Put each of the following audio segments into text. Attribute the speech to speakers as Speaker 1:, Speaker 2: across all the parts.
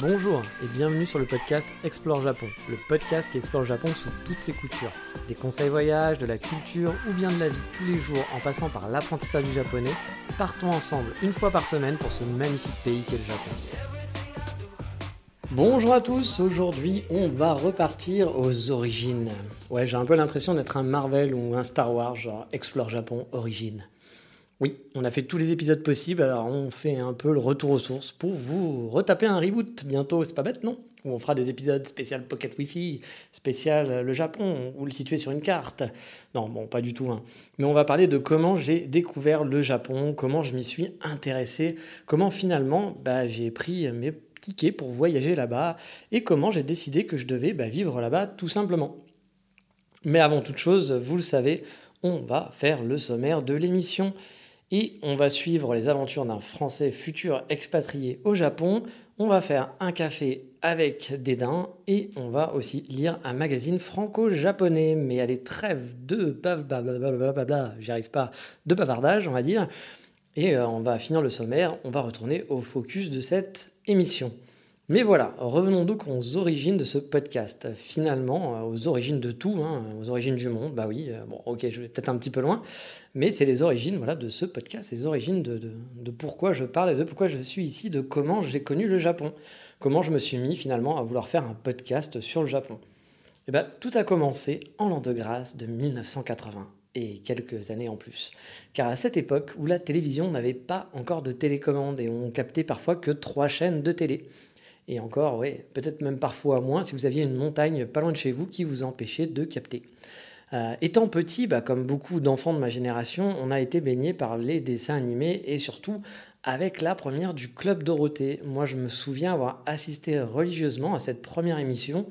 Speaker 1: Bonjour et bienvenue sur le podcast Explore Japon, le podcast qui explore Japon sous toutes ses coutures. Des conseils voyage, de la culture ou bien de la vie tous les jours en passant par l'apprentissage du japonais, partons ensemble une fois par semaine pour ce magnifique pays qu'est le Japon. Bonjour à tous, aujourd'hui on va repartir aux origines. Ouais, j'ai un peu l'impression d'être un Marvel ou un Star Wars, genre Explore Japon Origine. Oui, on a fait tous les épisodes possibles, alors on fait un peu le retour aux sources pour vous retaper un reboot bientôt, c'est pas bête non? Où on fera des épisodes spécial Pocket Wi-Fi, spécial le Japon, ou le situer sur une carte. Non, bon, pas du tout. Hein. Mais on va parler de comment j'ai découvert le Japon, comment je m'y suis intéressé, comment finalement bah, j'ai pris mes tickets pour voyager là-bas, et comment j'ai décidé que je devais bah, vivre là-bas tout simplement. Mais avant toute chose, vous le savez, on va faire le sommaire de l'émission et on va suivre les aventures d'un Français futur expatrié au Japon. On va faire un café avec Dédain et on va aussi lire un magazine franco-japonais. Mais allez, trêve de blablabla, j'y arrive pas, de bavardage, on va dire. Et euh, on va finir le sommaire, on va retourner au focus de cette émission. Mais voilà, revenons donc aux origines de ce podcast. Finalement, euh, aux origines de tout, hein, aux origines du monde. Bah oui, euh, bon, ok, je vais peut-être un petit peu loin, mais c'est les origines voilà, de ce podcast, les origines de, de, pourquoi je parle et de pourquoi je suis ici, de comment j'ai connu le Japon, comment je me suis mis finalement à vouloir faire un podcast sur le Japon. Et bien, tout a commencé en l'an de grâce de 1980 et quelques années en plus. Car à cette époque où la télévision n'avait pas encore de télécommande et on captait parfois que trois chaînes de télé. Et encore, oui, peut-être même parfois moins si vous aviez une montagne pas loin de chez vous qui vous empêchait de capter. Euh, étant petit, bah, comme beaucoup d'enfants de ma génération, on a été baigné par les dessins animés et surtout avec la première du Club Dorothée. Moi, je me souviens avoir assisté religieusement à cette première émission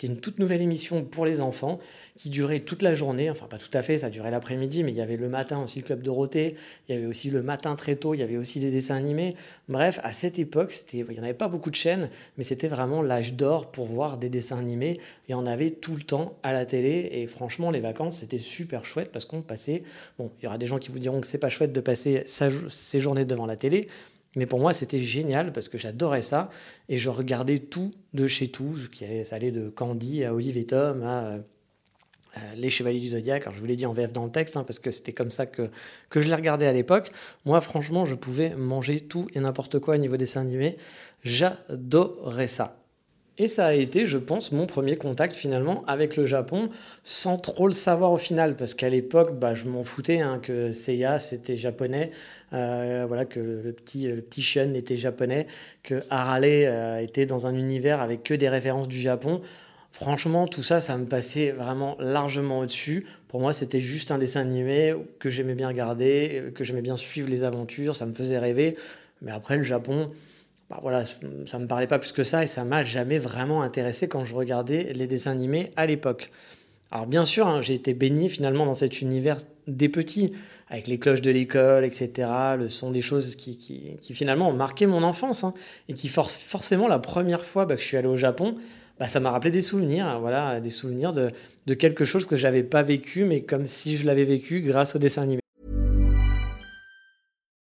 Speaker 1: c'était une toute nouvelle émission pour les enfants qui durait toute la journée. Enfin, pas tout à fait, ça durait l'après-midi, mais il y avait le matin aussi le Club Dorothée. Il y avait aussi le matin très tôt, il y avait aussi des dessins animés. Bref, à cette époque, il n'y en avait pas beaucoup de chaînes, mais c'était vraiment l'âge d'or pour voir des dessins animés. Et on avait tout le temps à la télé. Et franchement, les vacances, c'était super chouette parce qu'on passait. Bon, il y aura des gens qui vous diront que c'est pas chouette de passer ses journées devant la télé. Mais pour moi, c'était génial parce que j'adorais ça et je regardais tout de chez tout. Ça allait de Candy à Olive et Tom à euh, Les Chevaliers du Zodiaque. Alors, je vous l'ai dit en VF dans le texte hein, parce que c'était comme ça que, je les regardais à l'époque. Moi, franchement, je pouvais manger tout et n'importe quoi au niveau des animés. J'adorais ça. Et ça a été, je pense, mon premier contact finalement avec le Japon, sans trop le savoir au final, parce qu'à l'époque, bah, je m'en foutais hein, que Seiya c'était japonais, euh, voilà, que le petit, petit Shun était japonais, que Harale euh, était dans un univers avec que des références du Japon. Franchement, tout ça, ça me passait vraiment largement au-dessus. Pour moi, c'était juste un dessin animé que j'aimais bien regarder, que j'aimais bien suivre les aventures, ça me faisait rêver. Mais après, le Japon, bah voilà, ça me parlait pas plus que ça et ça m'a jamais vraiment intéressé quand je regardais les dessins animés à l'époque. Alors bien sûr, hein, j'ai été baigné finalement dans cet univers des petits, avec les cloches de l'école, etc. Le son des choses qui, finalement ont marqué mon enfance hein, et qui forcément la première fois bah, que je suis allé au Japon, bah, ça m'a rappelé des souvenirs, hein, voilà, des souvenirs de, quelque chose que j'avais pas vécu, mais comme si je l'avais vécu grâce aux dessins animés.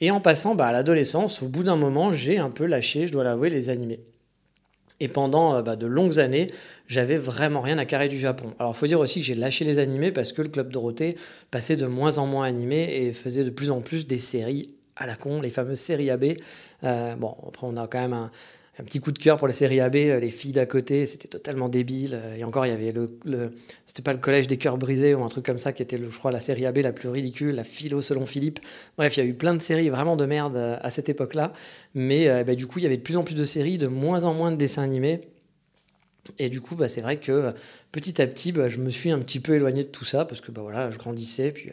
Speaker 1: Et en passant bah, à l'adolescence, au bout d'un moment, j'ai un peu lâché, je dois l'avouer, les animés. Et pendant euh, bah, de longues années, j'avais vraiment rien à carrer du Japon. Alors, il faut dire aussi que j'ai lâché les animés parce que le Club Dorothée passait de moins en moins animé et faisait de plus en plus des séries à la con, les fameuses séries AB. Euh, bon, après, on a quand même un, un petit coup de cœur pour la série AB, euh, les filles d'à côté, c'était totalement débile. Euh, et encore, il y avait le, c'était pas le collège des cœurs brisés ou un truc comme ça qui était, je crois, la série AB la plus ridicule, la philo selon Philippe. Bref, il y a eu plein de séries vraiment de merde euh, à cette époque-là. Mais bah, du coup, il y avait de plus en plus de séries, de moins en moins de dessins animés. Et du coup, bah, c'est vrai que petit à petit, bah, je me suis un petit peu éloigné de tout ça parce que bah, voilà, je grandissais. Puis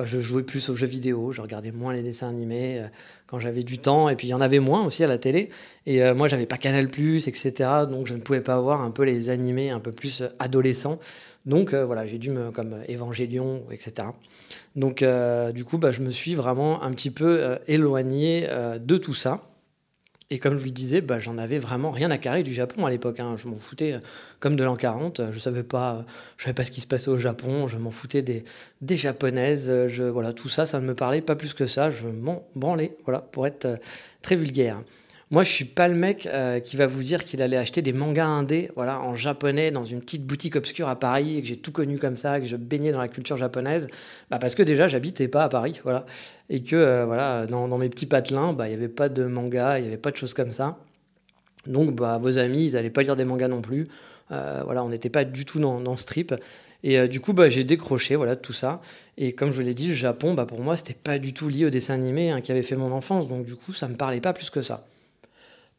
Speaker 1: bah, je jouais plus aux jeux vidéo, je regardais moins les dessins animés quand j'avais du temps, et puis il y en avait moins aussi à la télé. Et moi, j'avais pas Canal+, etc., donc je ne pouvais pas voir un peu les animés un peu plus adolescents. Donc voilà, j'ai dû me, comme Évangélion, etc. Donc du coup, bah, je me suis vraiment un petit peu éloigné de tout ça. Et comme je lui disais, bah, j'en avais vraiment rien à carrer du Japon à l'époque. Hein. Je m'en foutais euh, comme de l'an 40. Je savais je savais pas ce qui se passait au Japon. Je m'en foutais des, des japonaises. Je, voilà, tout ça, ça ne me parlait pas plus que ça. Je m'en branlais, voilà, pour être euh, très vulgaire. Moi, je suis pas le mec euh, qui va vous dire qu'il allait acheter des mangas indés, voilà, en japonais dans une petite boutique obscure à Paris et que j'ai tout connu comme ça, que je baignais dans la culture japonaise, bah parce que déjà j'habitais pas à Paris, voilà, et que euh, voilà, dans, mes petits patelins, bah il y avait pas de manga, il y avait pas de choses comme ça. Donc, bah vos amis, ils allaient pas lire des mangas non plus. Euh, voilà, on n'était pas du tout dans, dans ce trip. Et du coup, bah, j'ai décroché voilà, tout ça. Et comme je vous l'ai dit, le Japon, bah, pour moi, c'était pas du tout lié au dessin animé hein, qui avait fait mon enfance. Donc, du coup, ça me parlait pas plus que ça.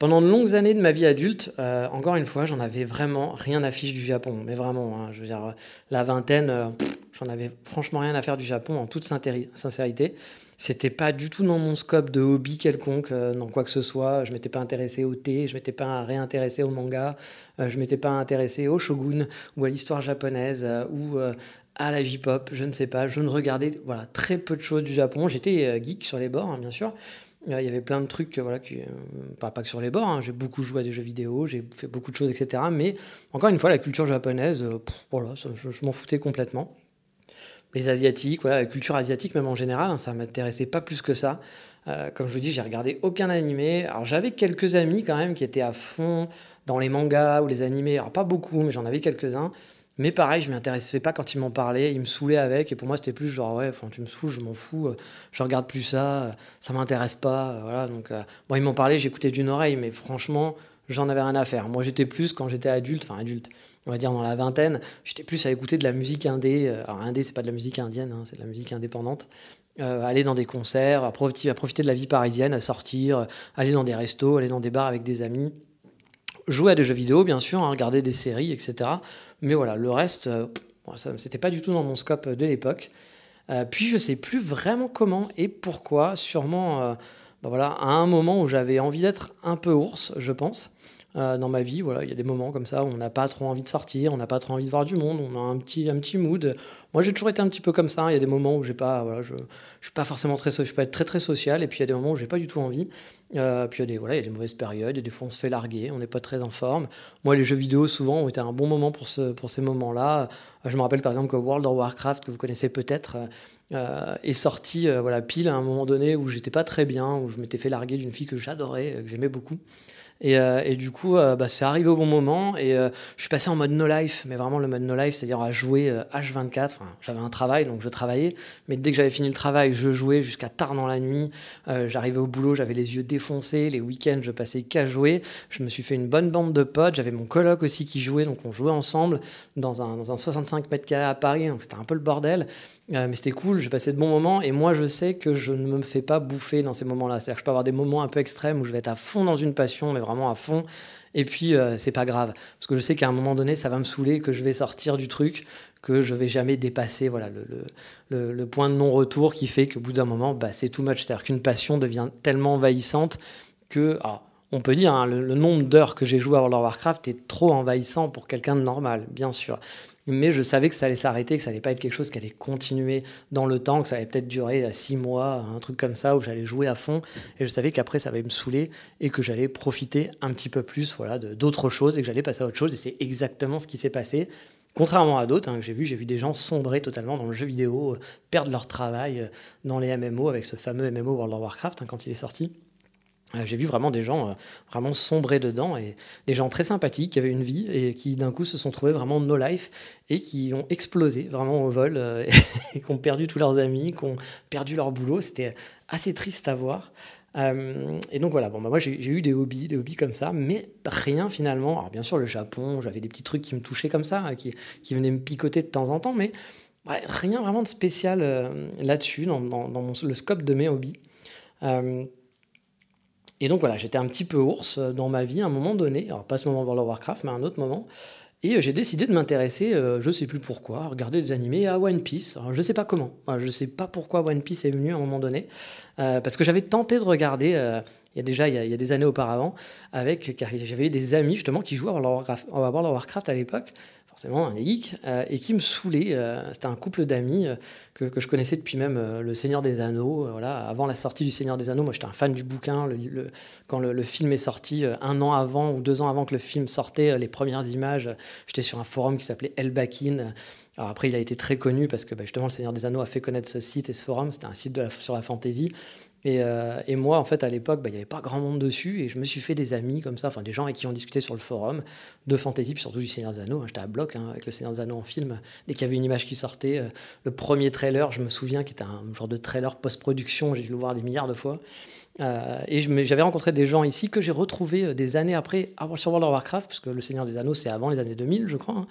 Speaker 1: Pendant de longues années de ma vie adulte, euh, encore une fois, j'en avais vraiment rien à fiche du Japon. Mais vraiment, hein, je veux dire, la vingtaine, euh, j'en avais franchement rien à faire du Japon en toute sincérité. C'était pas du tout dans mon scope de hobby quelconque, euh, dans quoi que ce soit. Je m'étais pas intéressé au thé, je m'étais pas réintéressé au manga, je m'étais pas intéressé au shogun ou à l'histoire japonaise ou à la J-pop, je ne sais pas. Je ne regardais voilà, très peu de choses du Japon. J'étais geek sur les bords, hein, bien sûr. Il y avait plein de trucs, voilà, qui, euh, pas, pas que sur les bords, hein. j'ai beaucoup joué à des jeux vidéo, j'ai fait beaucoup de choses, etc. Mais encore une fois, la culture japonaise, euh, voilà, je, m'en foutais complètement. Les asiatiques, voilà, la culture asiatique même en général, hein, ça m'intéressait pas plus que ça. Euh, comme je vous dis, j'ai regardé aucun animé. Alors j'avais quelques amis quand même qui étaient à fond dans les mangas ou les animés. Alors pas beaucoup, mais j'en avais quelques-uns. Mais pareil, je ne m'intéressais pas quand il m'en parlait, il me saoulait avec, et pour moi c'était plus genre ouais, tu me saoules, je m'en fous, euh, je regarde plus ça, euh, ça m'intéresse pas, euh, voilà. Donc bon, il m'en parlait, j'écoutais d'une oreille, mais franchement, j'en avais rien à faire. Moi, j'étais plus quand j'étais adulte, enfin adulte, on va dire dans la vingtaine, j'étais plus à écouter de la musique indé. Alors indé, c'est pas de la musique indienne, hein, c'est de la musique indépendante. aller dans des concerts, à profiter, à profiter de la vie parisienne, à sortir, aller dans des restos, aller dans des bars avec des amis jouer à des jeux vidéo, bien sûr, hein, regarder des séries, etc. Mais voilà, le reste, euh, ça c'était pas du tout dans mon scope de l'époque. Euh, puis je sais plus vraiment comment et pourquoi. Sûrement, euh, bah voilà, à un moment où j'avais envie d'être un peu ours, je pense. Euh, dans ma vie. Voilà, il y a des moments comme ça où on n'a pas trop envie de sortir, on n'a pas trop envie de voir du monde, on a un petit, un petit mood. Moi, j'ai toujours été un petit peu comme ça. Il y a des moments où pas, voilà, je, je suis pas forcément très, je peux être très très social, et puis il y a des moments où j'ai pas du tout envie. Euh, puis il y a des, voilà, il y a des mauvaises périodes, et des fois on se fait larguer, on n'est pas très en forme. Moi, les jeux vidéo souvent ont été un bon moment pour ce, pour ces moments-là. Euh, je me rappelle par exemple que World of Warcraft, que vous connaissez peut-être. est sorti voilà pile à un moment donné où j'étais pas très bien où je m'étais fait larguer d'une fille que j'adorais que j'aimais beaucoup euh, et, du coup, euh, bah, c'est arrivé au bon moment et euh, je suis passé en mode no life, mais vraiment le mode no life, c'est-à-dire à jouer H24. j'avais un travail, donc je travaillais, mais dès que j'avais fini le travail, je jouais jusqu'à tard dans la nuit. j'arrivais au boulot, j'avais les yeux défoncés. Les week-ends, je passais qu'à jouer. Je me suis fait une bonne bande de potes. J'avais mon coloc aussi qui jouait, donc on jouait ensemble dans un, dans un 65 mètres carrés à Paris, donc c'était un peu le bordel. Mais c'était cool, j'ai passé de bons moments et moi je sais que je ne me fais pas bouffer dans ces moments-là. C'est-à-dire que je peux avoir des moments un peu extrêmes où je vais être à fond dans une passion, mais vraiment à fond. Et puis, euh, c'est pas grave. Parce que je sais qu'à un moment donné, ça va me saouler, que je vais sortir du truc, que je vais jamais dépasser voilà, le, le, point de non-retour qui fait qu'au bout d'un moment, bah, c'est too much. C'est-à-dire qu'une passion devient tellement envahissante que. Ah, on peut dire, hein, le, nombre d'heures que j'ai joué à World of Warcraft est trop envahissant pour quelqu'un de normal, bien sûr mais je savais que ça allait s'arrêter, que ça allait pas être quelque chose qui allait continuer dans le temps, que ça allait peut-être durer euh, six mois, un truc comme ça, où j'allais jouer à fond, et je savais qu'après ça allait me saouler et que j'allais profiter un petit peu plus voilà, d'autres choses et que j'allais passer à autre chose, et c'est exactement ce qui s'est passé. Contrairement à d'autres hein, que j'ai vu, j'ai vu des gens sombrer totalement dans le jeu vidéo, euh, perdre leur travail euh, dans les MMO avec ce fameux MMO World of Warcraft hein, quand il est sorti. Euh, j'ai vu vraiment des gens euh, vraiment sombrer dedans et des gens très sympathiques qui avaient une vie et qui d'un coup se sont trouvés vraiment no life et qui ont explosé vraiment au vol euh, et qui ont perdu tous leurs amis, qui ont perdu leur boulot. C'était assez triste à voir. et donc voilà, bon, bah moi j'ai eu des hobbies, des hobbies comme ça, mais rien finalement. Alors bien sûr, le Japon, j'avais des petits trucs qui me touchaient comme ça, qui, qui venaient me picoter de temps en temps, mais rien vraiment de spécial là-dessus, dans, dans, le scope de mes hobbies. Et donc voilà, j'étais un petit peu ours euh, dans ma vie à un moment donné, alors pas ce moment World of Warcraft, mais à un autre moment. Et j'ai décidé de m'intéresser, je sais plus pourquoi, à regarder des animés à One Piece. Alors, je sais pas comment, je sais pas pourquoi One Piece est venu à un moment donné, parce que j'avais tenté de regarder il y a déjà il y a, des années auparavant, avec car j'avais des amis justement qui jouaient à World of Warcraft à l'époque, forcément un geek, euh, et qui me saoulait. Euh, c'était un couple d'amis euh, que, que, je connaissais depuis même Le Seigneur des Anneaux. voilà, avant la sortie du Seigneur des Anneaux, moi j'étais un fan du bouquin. Le, quand le, film est sorti, un an avant ou deux ans avant que le film sortait, les premières images, j'étais sur un forum qui s'appelait Elbakin. Alors après, il a été très connu parce que bah, justement, le Seigneur des Anneaux a fait connaître ce site et ce forum. C'était un site sur la fantasy. Euh, et, moi, en fait, à l'époque, bah, il n'y avait pas grand monde dessus, et je me suis fait des amis comme ça, enfin des gens avec qui ont discuté sur le forum de fantasy, puis surtout du Seigneur des Anneaux. Hein. J'étais à bloc hein, avec le Seigneur des Anneaux en film. Dès qu'il y avait une image qui sortait, euh, le premier trailer, je me souviens, qui était un genre de trailer post-production, j'ai dû le voir des milliards de fois. Euh, et j'avais rencontré des gens ici que j'ai retrouvés des années après sur World of Warcraft, parce que le Seigneur des Anneaux, c'est avant les années 2000, je crois. Hein.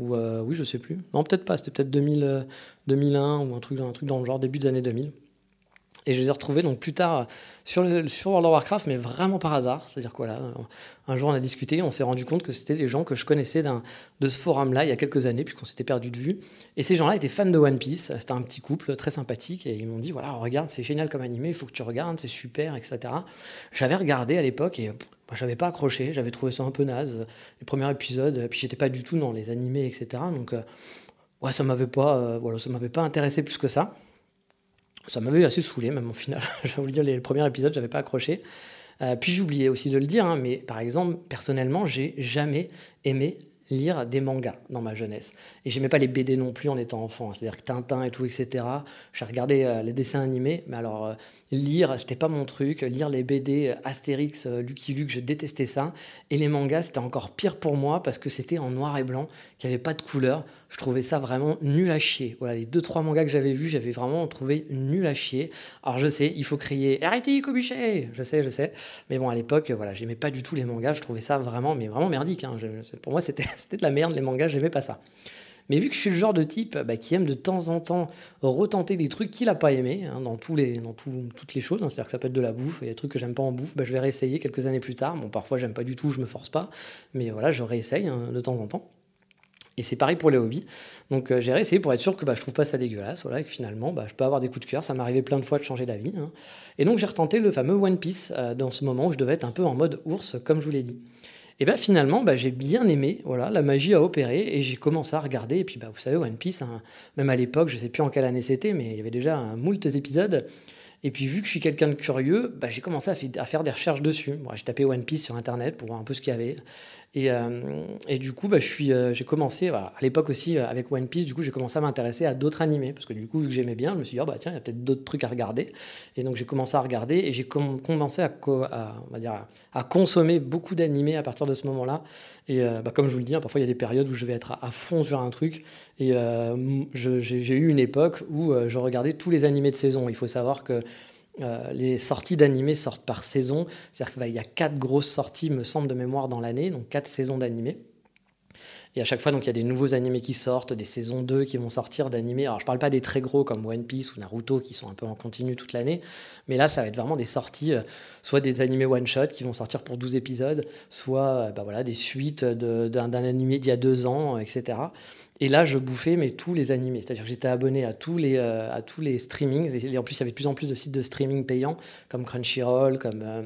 Speaker 1: ou oui, je sais plus. Non, peut-être pas. C'était peut-être 2000, 2001 ou un truc dans le genre début des années 2000. Et je les ai retrouvés donc plus tard sur, le, sur World of Warcraft, mais vraiment par hasard. C'est-à-dire quoi là Un jour on a discuté, on s'est rendu compte que c'était des gens que je connaissais de ce forum-là il y a quelques années, puisqu'on s'était perdu de vue. Et ces gens-là étaient fans de One Piece. C'était un petit couple très sympathique et ils m'ont dit voilà, regarde, c'est génial comme animé, il faut que tu regardes, c'est super, etc. J'avais regardé à l'époque et bah, j'avais pas accroché, j'avais trouvé ça un peu naze, les premiers épisodes, puis j'étais pas du tout dans les animés, etc. Donc euh, ouais, ça m'avait pas, euh, voilà, m'avait pas intéressé plus que ça. Ça m'avait assez saoulé, même au final. J'ai oublié les premiers épisodes, j'avais pas accroché. Euh, puis oublié aussi de le dire, hein, mais par exemple, personnellement, j'ai jamais aimé lire des mangas dans ma jeunesse. Et j'aimais pas les BD non plus en étant enfant. C'est-à-dire que Tintin et tout, etc. J'ai regardé euh, les dessins animés, mais alors euh, lire, c'était pas mon truc. Lire les BD euh, Astérix, Lucky Luke, je détestais ça. Et les mangas, c'était encore pire pour moi parce que c'était en noir et blanc, qu'il n'y avait pas de couleur. Je trouvais ça vraiment nul à chier. Voilà, les deux, trois mangas que j'avais vus, j'avais vraiment trouvé nul à chier. Alors je sais, il faut crier Arrêtez, Kobuché Je sais, je sais. Mais bon, à l'époque, voilà, j'aimais pas du tout les mangas. Je trouvais ça vraiment, mais vraiment merdique. Hein. pour moi, c'était de la merde, les mangas, j'aimais pas ça. Mais vu que je suis le genre de type bah, qui aime de temps en temps retenter des trucs qu'il n'a pas aimé hein, dans, tous les, dans toutes les choses, hein, c'est-à-dire que ça peut être de la bouffe, a des trucs que j'aime pas en bouffe, bah, je vais réessayer quelques années plus tard. Bon, parfois j'aime pas du tout, je me force pas, mais voilà, je réessaye de temps en temps. Et c'est pareil pour les hobbies. Donc euh, j'ai réessayé pour être sûr que bah, je trouve pas ça dégueulasse, voilà, et que finalement bah, je peux avoir des coups de cœur. Ça arrivé plein de fois de changer d'avis. Et donc j'ai retenté le fameux One Piece euh, dans ce moment où je devais être un peu en mode ours, comme je vous l'ai dit. Et bien finalement, bah, j'ai bien aimé, voilà, la magie a opéré et j'ai commencé à regarder. Et puis bah, vous savez, One Piece, hein, même à l'époque, je ne sais plus en quelle année c'était, mais il y avait déjà un moult épisodes. Et puis vu que je suis quelqu'un de curieux, bah, j'ai commencé à, faire des recherches dessus. j'ai tapé One Piece sur Internet pour voir un peu ce qu'il y avait. Et, euh, et, du coup, bah, euh, j'ai commencé, à l'époque aussi, euh, avec One Piece, du coup, j'ai commencé à m'intéresser à d'autres animés. Parce que du coup, vu que j'aimais bien, je me suis dit, oh, bah, tiens, il y a peut-être d'autres trucs à regarder. Et donc, j'ai commencé à regarder et j'ai commencé à, consommer beaucoup d'animés à partir de ce moment-là. Et bah, comme je vous le dis, hein, parfois, il y a des périodes où je vais être à, fond sur un truc. Et j'ai eu une époque où je regardais tous les animés de saison. Il faut savoir que euh, les sorties d'animés sortent par saison, c'est-à-dire qu'il y a quatre grosses sorties, me semble de mémoire, dans l'année, donc quatre saisons d'animés. Et à chaque fois, donc, il y a des nouveaux animés qui sortent, des saisons 2 qui vont sortir d'animés. Alors, je ne parle pas des très gros comme One Piece ou Naruto qui sont un peu en continu toute l'année, mais là, ça va être vraiment des sorties, euh, soit des animés one-shot qui vont sortir pour 12 épisodes, soit euh, bah, voilà, des suites d'un animé d'il y a deux ans, etc. Et là, je bouffais mais tous les animés. C'est-à-dire que j'étais abonné à tous les, euh, à tous les streamings. Et en plus, il y avait de plus en plus de sites de streaming payants, comme Crunchyroll, comme euh,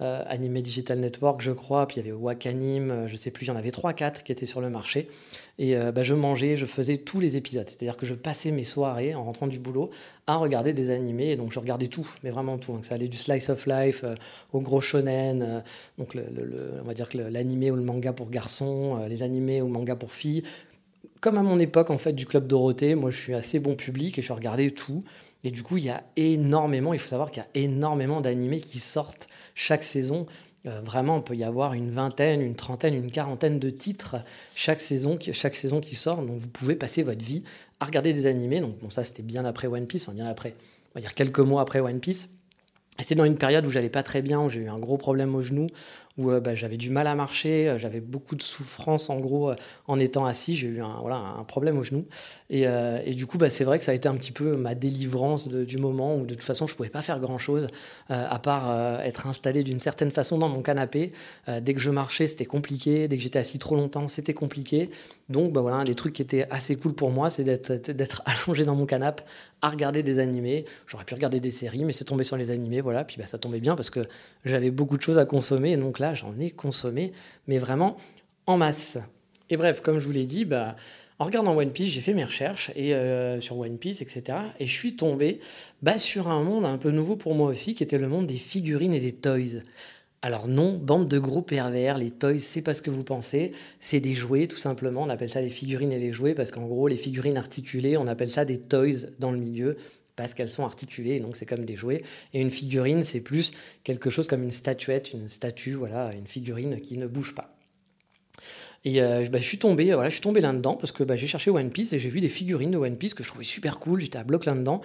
Speaker 1: euh, Anime Digital Network, je crois. Puis il y avait Wakanim, je sais plus, il y en avait 3-4 qui étaient sur le marché. Et bah, je mangeais, je faisais tous les épisodes. C'est-à-dire que je passais mes soirées en rentrant du boulot à regarder des animés. Et donc je regardais tout, mais vraiment tout. Donc ça allait du slice of life au gros shonen. donc on va dire que l'animé ou le manga pour garçons, les animés ou manga pour filles comme à mon époque en fait du club Dorothée, moi je suis assez bon public et je regardais tout. Et du coup, il y a énormément, il faut savoir qu'il y a énormément d'animés qui sortent chaque saison. Euh, vraiment, on peut y avoir une vingtaine, une trentaine, une quarantaine de titres chaque saison, chaque saison qui sort. Donc vous pouvez passer votre vie à regarder des animés. Donc bon, ça c'était bien après One Piece, enfin bien après, on va dire quelques mois après One Piece. C'était dans une période où j'allais pas très bien, où j'ai eu un gros problème au genou, où bah, j'avais du mal à marcher, j'avais beaucoup de souffrance en gros en étant assis, j'ai eu un, problème au genou. Et, du coup, bah, c'est vrai que ça a été un petit peu ma délivrance du moment où de toute façon je ne pouvais pas faire grand-chose à part être installé d'une certaine façon dans mon canapé. dès que je marchais, c'était compliqué, dès que j'étais assis trop longtemps, c'était compliqué. Donc bah, voilà, un des trucs qui était assez cool pour moi, c'est d'être allongé dans mon canapé à regarder des animés. J'aurais pu regarder des séries, mais c'est tombé sur les animés, voilà. Puis ça tombait bien parce que j'avais beaucoup de choses à consommer. Donc là, j'en ai consommé, mais vraiment en masse. Et bref, comme je vous l'ai dit, bah, en regardant One Piece, j'ai fait mes recherches et, euh, sur One Piece, etc. Et je suis tombé bah, sur un monde un peu nouveau pour moi aussi, qui était le monde des figurines et des toys. Alors non, bande de gros pervers, les toys, c'est pas ce que vous pensez, c'est des jouets tout simplement, on appelle ça les figurines et les jouets parce qu'en gros les figurines articulées, on appelle ça des toys dans le milieu parce qu'elles sont articulées, donc c'est comme des jouets. Et une figurine, c'est plus quelque chose comme une statuette, une statue, voilà, une figurine qui ne bouge pas. Et euh, bah, je suis tombé, voilà, tombé là-dedans parce que bah, j'ai cherché One Piece et j'ai vu des figurines de One Piece que je trouvais super cool. J'étais à bloc là-dedans.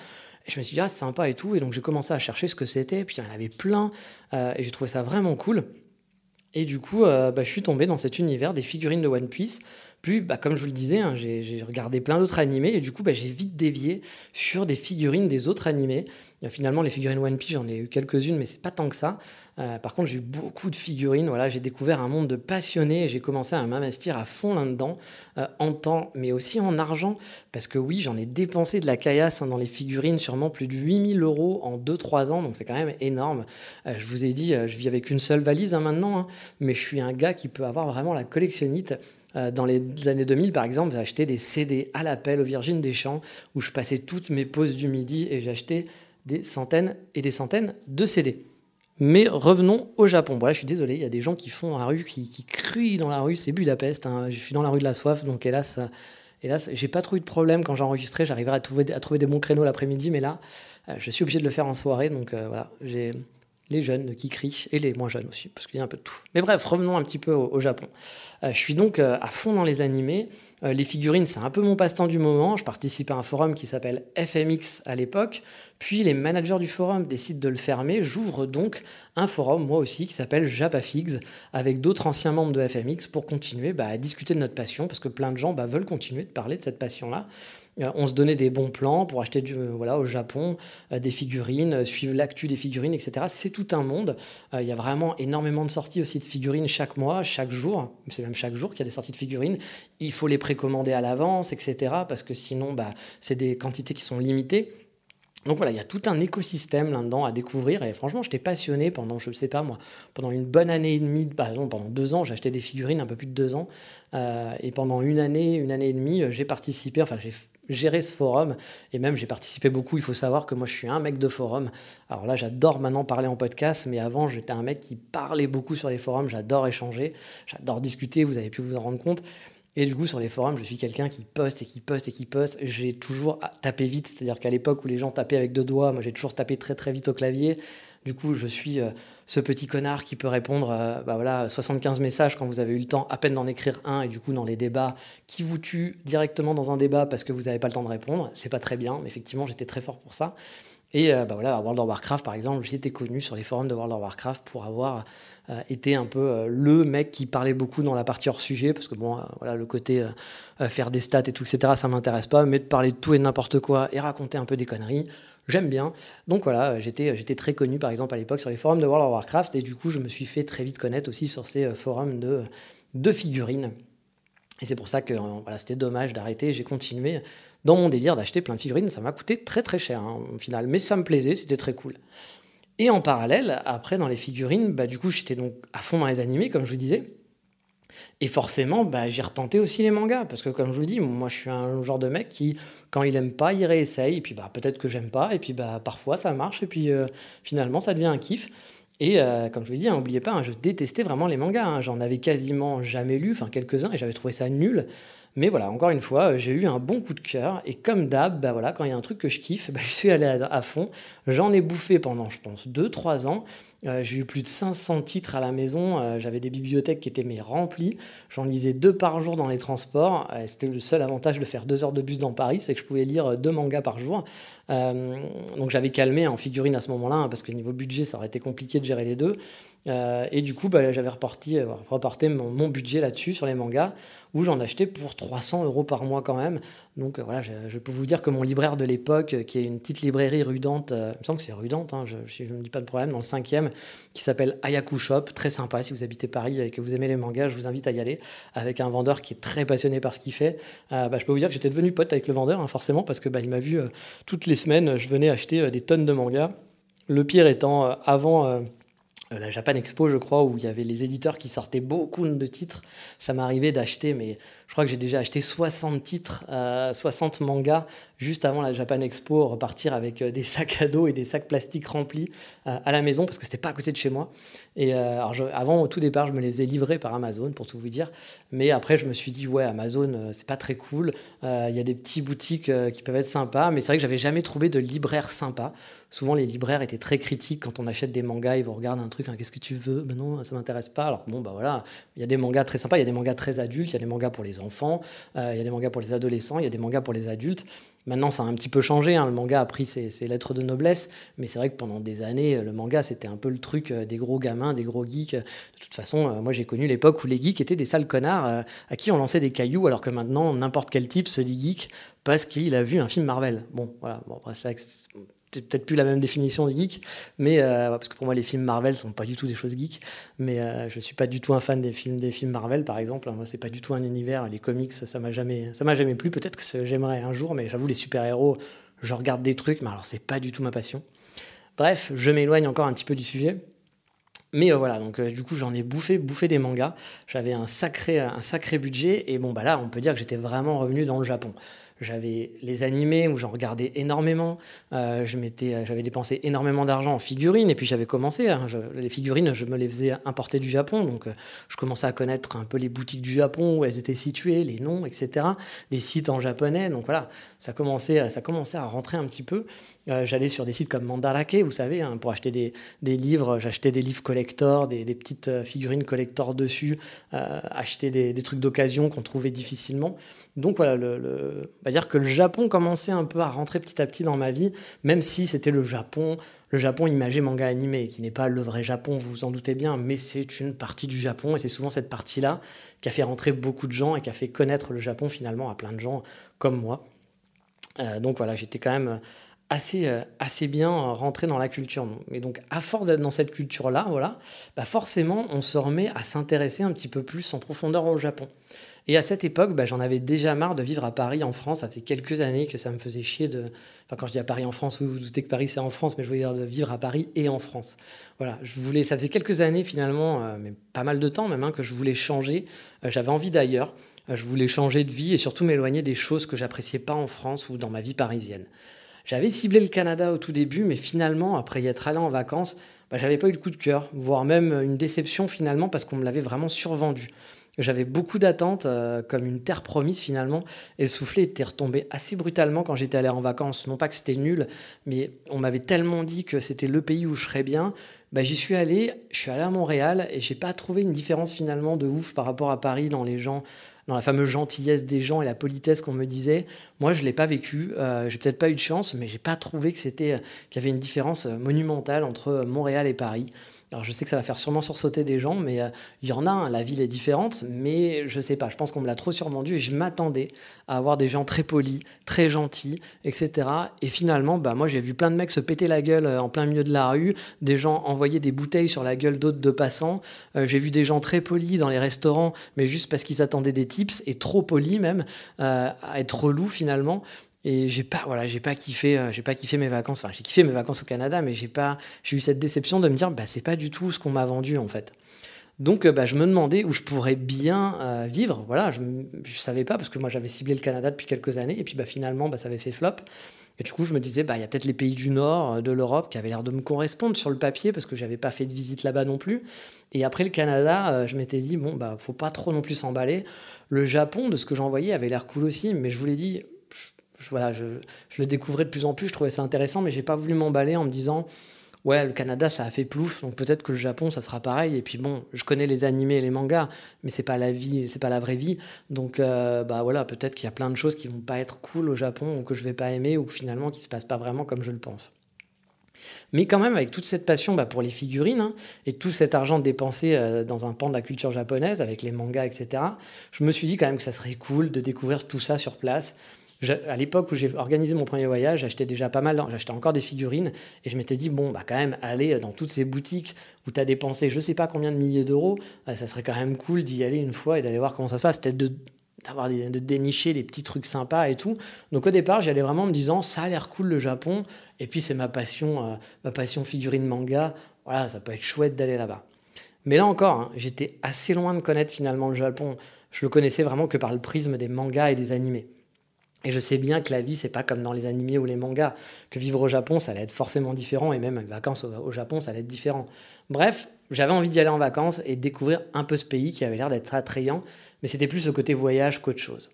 Speaker 1: Et je me suis dit, ah, c'est sympa et tout. Et donc, j'ai commencé à chercher ce que c'était. Puis, il y en avait plein. Euh, et j'ai trouvé ça vraiment cool. Et du coup, euh, bah, je suis tombé dans cet univers des figurines de One Piece. Puis, bah, comme je vous le disais, hein, j'ai regardé plein d'autres animés. Et du coup, bah, j'ai vite dévié sur des figurines des autres animés. finalement, les figurines One Piece, j'en ai eu quelques-unes, mais c'est pas tant que ça. Euh, par contre, j'ai eu beaucoup de figurines. Voilà, j'ai découvert un monde de passionnés et j'ai commencé à m'investir à fond là-dedans, euh, en temps, mais aussi en argent. Parce que oui, j'en ai dépensé de la caillasse hein, dans les figurines, sûrement plus de 8000 euros en 2-3 ans, donc c'est quand même énorme. Euh, je vous ai dit, je vis avec une seule valise hein, maintenant, mais je suis un gars qui peut avoir vraiment la collectionnite. Dans les années 2000, par exemple, j'ai acheté des CD à l'appel au Virgin des Champs, où je passais toutes mes pauses du midi et j'achetais des centaines et des centaines de CD. Mais revenons au Japon. Bon, je suis désolé, il y a des gens qui font la rue, qui, crient dans la rue. C'est Budapest. Hein. Je suis dans la rue de la soif, donc hélas, hélas, j'ai pas trop eu de problème quand j'enregistrais. J'arriverai à trouver, à trouver des bons créneaux l'après-midi, mais là, euh, je suis obligé de le faire en soirée. Donc euh, voilà, j'ai les jeunes qui crient et les moins jeunes aussi, parce qu'il y a un peu de tout. Mais bref, revenons un petit peu au, Japon. Euh, je suis donc euh, à fond dans les animés. Euh, les figurines, c'est un peu mon passe-temps du moment. Je participe à un forum qui s'appelle FMX à l'époque. Puis les managers du forum décident de le fermer. J'ouvre donc un forum, moi aussi, qui s'appelle Japafigs, avec d'autres anciens membres de FMX pour continuer bah, à discuter de notre passion, parce que plein de gens bah, veulent continuer de parler de cette passion-là. Euh, on se donnait des bons plans pour acheter du, euh, voilà, au Japon euh, des figurines, suivre l'actu des figurines, etc. C'est tout un monde. Il y a vraiment énormément de sorties aussi de figurines chaque mois, chaque jour. C'est même chaque jour qu'il y a des sorties de figurines. Il faut les précommander à l'avance, etc. Parce que sinon, bah, c'est des quantités qui sont limitées. Donc voilà, il y a tout un écosystème là-dedans à découvrir. Et franchement, j'étais passionné pendant, je ne sais pas moi, pendant une bonne année et demie, bah non, pendant deux ans, acheté des figurines, un peu plus de deux ans. et pendant une année, une année et demie, j'ai participé, enfin j'ai gérer ce forum. Et même, j'ai participé beaucoup. Il faut savoir que moi, je suis un mec de forum. Alors là, j'adore maintenant parler en podcast, mais avant, j'étais un mec qui parlait beaucoup sur les forums. J'adore échanger, j'adore discuter. Vous avez pu vous en rendre compte. Et du coup, sur les forums, je suis quelqu'un qui poste et qui poste et qui poste. J'ai toujours tapé vite, c'est-à-dire qu'à l'époque où les gens tapaient avec deux doigts, moi j'ai toujours tapé très très vite au clavier. Du coup, je suis euh, ce petit connard qui peut répondre euh, bah voilà, 75 messages quand vous avez eu le temps à peine d'en écrire un, et du coup, dans les débats, qui vous tue directement dans un débat parce que vous n'avez pas le temps de répondre. C'est pas très bien, mais effectivement, j'étais très fort pour ça. Et euh, bah World of Warcraft, par exemple, j'étais connu sur les forums de World of Warcraft pour avoir été un peu le mec qui parlait beaucoup dans la partie hors sujet, parce que bon, voilà, le côté faire des stats et tout, etc., ça m'intéresse pas, mais de parler de tout et n'importe quoi et raconter un peu des conneries, j'aime bien. Donc voilà, j'étais, j'étais très connu par exemple à l'époque sur les forums de World of Warcraft et du coup je me suis fait très vite connaître aussi sur ces euh, forums de, de figurines. Et c'est pour ça que euh, voilà, c'était dommage d'arrêter. J'ai continué dans mon délire d'acheter plein de figurines. Ça m'a coûté très très cher hein, au final, mais ça me plaisait, c'était très cool. Et en parallèle, après dans les figurines, bah, du coup j'étais donc à fond dans les animés comme je vous disais. Et forcément, bah, j'ai retenté aussi les mangas, parce que comme je vous le dis, moi je suis un genre de mec qui, quand il aime pas, il réessaye, et puis bah, peut-être que j'aime pas, et puis bah, parfois ça marche, et puis euh, finalement ça devient un kiff. Et euh, comme je vous l'ai dit, n'oubliez pas, hein, je détestais vraiment les mangas, hein. j'en avais quasiment jamais lu, enfin quelques-uns, et j'avais trouvé ça nul. Mais voilà, encore une fois, j'ai eu un bon coup de cœur. Et comme d'hab, bah voilà, quand il y a un truc que je kiffe, bah, je suis allé à, fond. J'en ai bouffé pendant, je pense, 2-3 ans. Euh, j'ai eu plus de 500 titres à la maison. Euh, j'avais des bibliothèques qui étaient mais remplies. J'en lisais deux par jour dans les transports. Euh, c'était le seul avantage de faire deux heures de bus dans Paris, c'est que je pouvais lire deux mangas par jour. donc j'avais calmé en figurine à ce moment-là, hein, parce que niveau budget, ça aurait été compliqué de gérer les deux. Euh, et du coup, bah, j'avais reporté, euh, reporté mon, budget là-dessus, sur les mangas, où j'en achetais pour 300 euros par mois quand même. Donc euh, voilà, je, peux vous dire que mon libraire de l'époque, qui est une petite librairie rudente, il me semble que c'est rudente, hein, je ne me dis pas de problème, dans le cinquième, qui s'appelle Ayaku Shop, très sympa. Si vous habitez Paris et que vous aimez les mangas, je vous invite à y aller, avec un vendeur qui est très passionné par ce qu'il fait. bah, je peux vous dire que j'étais devenu pote avec le vendeur, hein, forcément, parce que bah, il m'a vu toutes les semaines, je venais acheter des tonnes de mangas. Le pire étant, avant la Japan Expo, je crois, où il y avait les éditeurs qui sortaient beaucoup de titres. Ça m'arrivait d'acheter, mais je crois que j'ai déjà acheté 60 titres, 60 euh, mangas juste avant la Japan Expo, repartir avec euh, des sacs à dos et des sacs plastiques remplis à la maison parce que c'était pas à côté de chez moi. Et avant, au tout départ, je me les ai livrés par Amazon pour tout vous dire, mais après je me suis dit ouais, Amazon c'est pas très cool. Il y a des petits boutiques qui peuvent être sympas, mais c'est vrai que j'avais jamais trouvé de libraire sympa. Souvent les libraires étaient très critiques quand on achète des mangas, ils vous regardent un truc Hein, qu'est-ce que tu veux? Ben non, ça m'intéresse pas. Alors bon, bah voilà, il y a des mangas très sympas, il y a des mangas très adultes, il y a des mangas pour les euh, il y a des mangas pour les adolescents, il y a des mangas pour les adultes. Maintenant, ça a un petit peu changé. Hein. Le manga a pris ses, lettres de noblesse, mais c'est vrai que pendant des années, le manga c'était un peu le truc euh, des gros gamins, des gros geeks. De toute façon, euh, moi j'ai connu l'époque où les geeks étaient des sales connards à qui on lançait des cailloux, alors que maintenant n'importe quel type se dit geek parce qu'il a vu un film Marvel. Bon, voilà. Après, peut-être plus la même définition de geek, mais euh, parce que pour moi les films Marvel sont pas du tout des choses geeks, mais euh, je suis pas du tout un fan des films des films Marvel par exemple. Moi c'est pas du tout un univers. Les comics ça m'a jamais ça m'a jamais plu. Peut-être que j'aimerais un jour, mais j'avoue les super héros, je regarde des trucs, mais alors c'est pas du tout ma passion. Bref, je m'éloigne encore un petit peu du sujet. Mais euh, voilà, donc du coup j'en ai bouffé, bouffé des mangas. J'avais un sacré, un sacré budget et bon bah là on peut dire que j'étais vraiment revenu dans le Japon. J'avais les animés où j'en regardais énormément. Euh, m'étais, j'avais dépensé énormément d'argent en figurines. Et puis j'avais commencé. Hein, les figurines, je me les faisais importer du Japon. Donc euh, je commençais à connaître un peu les boutiques du Japon, où elles étaient situées, les noms, etc. Des sites en japonais. Donc voilà, ça commençait, ça commençait à rentrer un petit peu. Euh, j'allais sur des sites comme Mandarake, vous savez, hein, pour acheter des, livres. J'achetais des livres collector, des, petites figurines collector dessus, acheter des trucs d'occasion qu'on trouvait difficilement. Donc voilà, le, on va dire que le Japon commençait un peu à rentrer petit à petit dans ma vie, même si c'était le Japon, le Japon imagé manga animé, qui n'est pas le vrai Japon, vous vous en doutez bien, mais c'est une partie du Japon, et c'est souvent cette partie-là qui a fait rentrer beaucoup de gens et qui a fait connaître le Japon finalement à plein de gens comme moi. Euh, donc voilà, j'étais quand même assez, euh, assez bien rentré dans la culture. Et donc, à force d'être dans cette culture-là, voilà, bah forcément, on se remet à s'intéresser un petit peu plus en profondeur au Japon. Et à cette époque, bah, j'en avais déjà marre de vivre à Paris, en France. Ça faisait quelques années que ça me faisait chier de. Enfin, quand je dis à Paris, en France, vous vous doutez que Paris, c'est en France, mais je voulais dire de vivre à Paris et en France. Voilà, je voulais. Ça faisait quelques années, finalement, euh, mais pas mal de temps même, hein, que je voulais changer. Euh, j'avais envie d'ailleurs. Euh, je voulais changer de vie et surtout m'éloigner des choses que j'appréciais pas en France ou dans ma vie parisienne. J'avais ciblé le Canada au tout début, mais finalement, après y être allé en vacances, bah, j'avais pas eu de coup de cœur, voire même une déception finalement, parce qu'on me l'avait vraiment survendu. J'avais beaucoup d'attentes, euh, comme une terre promise finalement, et le soufflet était retombé assez brutalement quand j'étais allé en vacances. Non pas que c'était nul, mais on m'avait tellement dit que c'était le pays où je serais bien. Bah, j'y suis allé, je suis allé à Montréal et j'ai pas trouvé une différence finalement de ouf par rapport à Paris dans les gens, dans la fameuse gentillesse des gens et la politesse qu'on me disait. Moi, je l'ai pas vécu. Euh, j'ai peut-être pas eu de chance, mais j'ai pas trouvé que c'était qu'il y avait une différence monumentale entre Montréal et Paris. Alors je sais que ça va faire sûrement sursauter des gens, mais euh, il y en a, hein, la ville est différente, mais je sais pas, je pense qu'on me l'a trop survendu et je m'attendais à avoir des gens très polis, très gentils, etc. Et finalement, bah, moi j'ai vu plein de mecs se péter la gueule euh, en plein milieu de la rue, des gens envoyer des bouteilles sur la gueule d'autres de passants, euh, j'ai vu des gens très polis dans les restaurants, mais juste parce qu'ils attendaient des tips, et trop polis même, à être relous finalement. Et j'ai pas, voilà, j'ai pas kiffé, euh, j'ai pas kiffé mes vacances. Enfin, j'ai kiffé mes vacances au Canada, mais j'ai pas, j'ai eu cette déception de me dire, bah, c'est pas du tout ce qu'on m'a vendu en fait. Donc, bah, je me demandais où je pourrais bien vivre. Voilà, je ne savais pas parce que moi j'avais ciblé le Canada depuis quelques années et puis bah, finalement bah, ça avait fait flop. Et du coup, je me disais, bah, il y a peut-être les pays du nord de l'Europe qui avaient l'air de me correspondre sur le papier parce que j'avais pas fait de visite là-bas non plus. Et après le Canada, je m'étais dit, bon, bah, faut pas trop non plus s'emballer. Le Japon, de ce que j'envoyais, avait l'air cool aussi, mais je vous l'ai dit, je, voilà, je, le découvrais de plus en plus, je trouvais ça intéressant, mais j'ai pas voulu m'emballer en me disant ouais, le Canada, ça a fait plouf, donc peut-être que le Japon, ça sera pareil. Et puis bon, je connais les animés et les mangas, mais c'est pas la vie, c'est pas la vraie vie. Donc euh, bah voilà, peut-être qu'il y a plein de choses qui vont pas être cool au Japon ou que je vais pas aimer ou finalement qui se passent pas vraiment comme je le pense. Mais quand même, avec toute cette passion bah, pour les figurines hein, et tout cet argent dépensé euh, dans un pan de la culture japonaise, avec les mangas, etc., je me suis dit quand même que ça serait cool de découvrir tout ça sur place à l'époque où j'ai organisé mon premier voyage, j'achetais déjà pas mal, j'achetais encore des figurines et je m'étais dit, bon, bah quand même, aller dans toutes ces boutiques où tu as dépensé je sais pas combien de milliers d'euros, euh, ça serait quand même cool d'y aller une fois et d'aller voir comment ça se passe, peut-être de d'avoir de dénicher des petits trucs sympas et tout. Donc au départ, j'y allais vraiment en me disant ça a l'air cool le Japon et puis c'est ma passion euh, ma passion figurine manga. Voilà, ça peut être chouette d'aller là-bas. Mais là encore, hein, j'étais assez loin de connaître finalement le Japon. Je le connaissais vraiment que par le prisme des mangas et des animés. Et je sais bien que la vie, c'est pas comme dans les animés ou les mangas, que vivre au Japon, ça allait être forcément différent, et même avec vacances au, Japon, ça allait être différent. Bref, j'avais envie d'y aller en vacances et découvrir un peu ce pays qui avait l'air d'être attrayant, mais c'était plus le côté voyage qu'autre chose.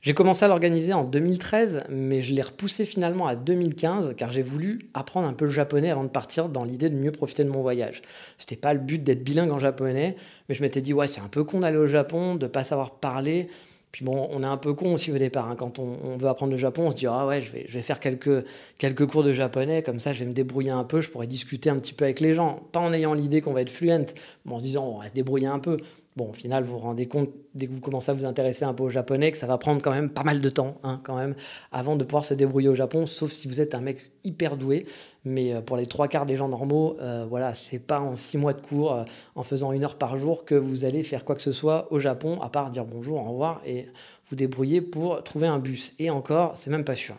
Speaker 1: J'ai commencé à l'organiser en 2013, mais je l'ai repoussé finalement à 2015 car j'ai voulu apprendre un peu le japonais avant de partir dans l'idée de mieux profiter de mon voyage. C'était pas le but d'être bilingue en japonais, mais je m'étais dit ouais c'est un peu con d'aller au Japon, de pas savoir parler, puis bon, on est un peu con aussi au départ. Hein. Quand on, veut apprendre le Japon, on se dit ah ouais, je vais, faire quelques, quelques cours de japonais, comme ça je vais me débrouiller un peu, je pourrais discuter un petit peu avec les gens. Pas en ayant l'idée qu'on va être fluent, mais en se disant on va se débrouiller un peu. Bon, au final, vous vous rendez compte, dès que vous commencez à vous intéresser un peu au japonais, que ça va prendre quand même pas mal de temps, hein, quand même, avant de pouvoir se débrouiller au Japon, sauf si vous êtes un mec hyper doué. Mais euh, pour les trois quarts des gens normaux, euh, voilà, c'est pas en six mois de cours, euh, en faisant une heure par jour, que vous allez faire quoi que ce soit au Japon, à part dire bonjour, au revoir, et vous débrouiller pour trouver un bus. Et encore, c'est même pas sûr.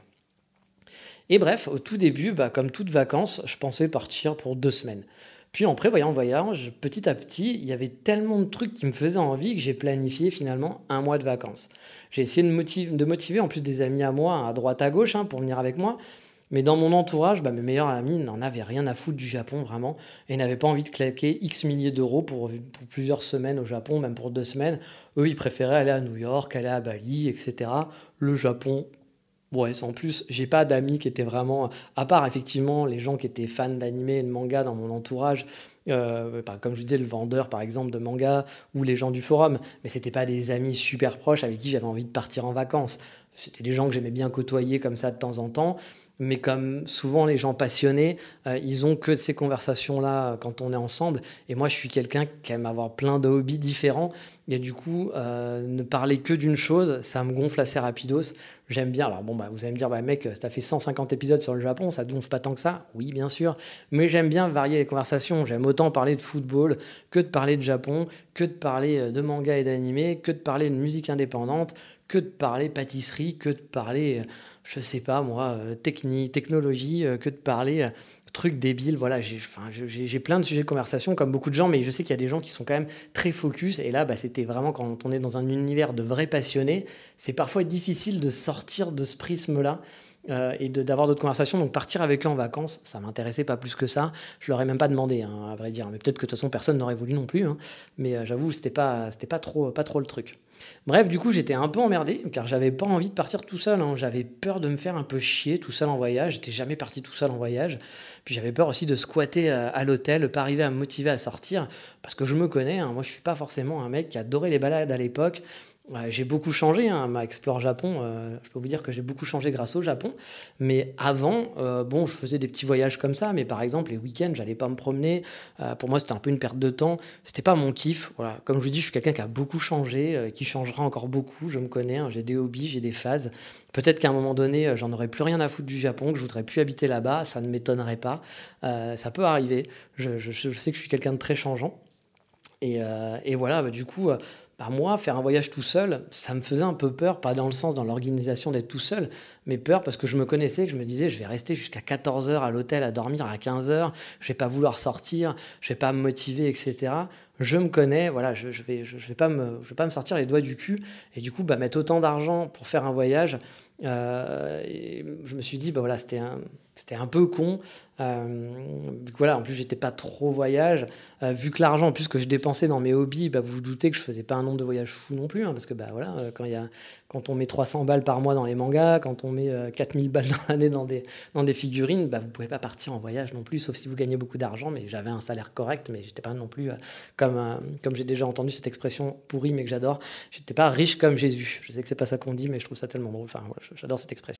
Speaker 1: Et bref, au tout début, bah, comme toutes vacances, je pensais partir pour deux semaines. Puis en prévoyant le voyage, petit à petit, il y avait tellement de trucs qui me faisaient envie que j'ai planifié finalement un mois de vacances. J'ai essayé de motiver, en plus des amis à moi, à droite à gauche, hein, pour venir avec moi. Mais dans mon entourage, bah, mes meilleurs amis n'en avaient rien à foutre du Japon vraiment et n'avaient pas envie de claquer X milliers d'euros pour, pour, plusieurs semaines au Japon, même pour deux semaines. Eux, ils préféraient aller à New York, aller à Bali, etc. Le Japon, Ouais, sans plus, j'ai pas d'amis qui étaient vraiment, à part effectivement les gens qui étaient fans d'animé et de manga dans mon entourage, euh, comme je disais, le vendeur par exemple de manga ou les gens du forum, mais c'était pas des amis super proches avec qui j'avais envie de partir en vacances. C'était des gens que j'aimais bien côtoyer comme ça de temps en temps, mais comme souvent les gens passionnés, euh, ils ont que ces conversations-là quand on est ensemble. Et moi, je suis quelqu'un qui aime avoir plein de hobbies différents. Et du coup, euh, ne parler que d'une chose, ça me gonfle assez rapidos. J'aime bien. Alors bon, bah, vous allez me dire, bah, mec, as fait 150 épisodes sur le Japon, ça gonfle pas tant que ça? Oui, bien sûr. Mais j'aime bien varier les conversations. J'aime autant parler de football que de parler de Japon, que de parler euh, de manga et d'animé, que de parler de musique indépendante, que de parler pâtisserie, que de parler je sais pas moi, euh, technique, technologie, euh, que de parler trucs débiles. Voilà, j'ai plein de sujets de conversation comme beaucoup de gens, mais je sais qu'il y a des gens qui sont quand même très focus. Et là, bah, c'était vraiment quand on est dans un univers de vrais passionnés, c'est parfois difficile de sortir de ce prisme-là. Et d'avoir d'autres conversations. Donc partir avec eux en vacances, ça m'intéressait pas plus que ça. Je leur ai même pas demandé, hein, à vrai dire. Mais peut-être que de toute façon personne n'aurait voulu non plus. Hein. Mais j'avoue, c'était pas, c'était pas trop, pas trop le truc. Bref, du coup, j'étais un peu emmerdé car j'avais pas envie de partir tout seul. Hein. J'avais peur de me faire un peu chier tout seul en voyage. J'étais jamais parti tout seul en voyage. Puis j'avais peur aussi de squatter euh, à, l'hôtel, pas arriver à me motiver à sortir parce que je me connais. Moi, je suis pas forcément un mec qui adorait les balades à l'époque j'ai beaucoup changé, hein, ma Explore Japon, euh, je peux vous dire que j'ai beaucoup changé grâce au Japon. Mais avant, euh, bon, je faisais des petits voyages comme ça, mais par exemple, les week-ends, j'allais pas me promener. Euh, pour moi, c'était un peu une perte de temps. C'était pas mon kiff. Voilà. Comme je vous dis, je suis quelqu'un qui a beaucoup changé, qui changera encore beaucoup. Je me connais, hein, j'ai des hobbies, j'ai des phases. Peut-être qu'à un moment donné, j'en aurais plus rien à foutre du Japon, que je voudrais plus habiter là-bas. Ça ne m'étonnerait pas. ça peut arriver. Je, sais que je suis quelqu'un de très changeant. Et, et voilà, bah, du coup, moi, faire un voyage tout seul, ça me faisait un peu peur, pas dans le sens dans l'organisation d'être tout seul, mais peur parce que je me connaissais, que je me disais, je vais rester jusqu'à 14 heures à l'hôtel à dormir à 15 heures, je vais pas vouloir sortir, je vais pas me motiver, etc. Je me connais, voilà, je, je vais, je, vais pas me, je vais pas me sortir les doigts du cul, et du coup, bah, mettre autant d'argent pour faire un voyage, euh, je me suis dit, bah voilà, c'était un, c'était un peu con. Euh, voilà, en plus, j'étais pas trop voyage. Euh, vu que l'argent, en plus, que je dépensais dans mes hobbies, bah, vous vous doutez que je faisais pas un nombre de voyages fou non plus. Hein, parce que bah, voilà, euh, quand, y a, quand on met 300 balles par mois dans les mangas, quand on met 4000 balles dans l'année dans des, dans des figurines, bah, vous pouvez pas partir en voyage non plus, sauf si vous gagnez beaucoup d'argent. Mais j'avais un salaire correct, mais j'étais pas non plus, comme, comme j'ai déjà entendu cette expression pourrie, mais que j'adore, j'étais pas riche comme Jésus. Je sais que c'est pas ça qu'on dit, mais je trouve ça tellement drôle. Enfin, j'adore cette expression.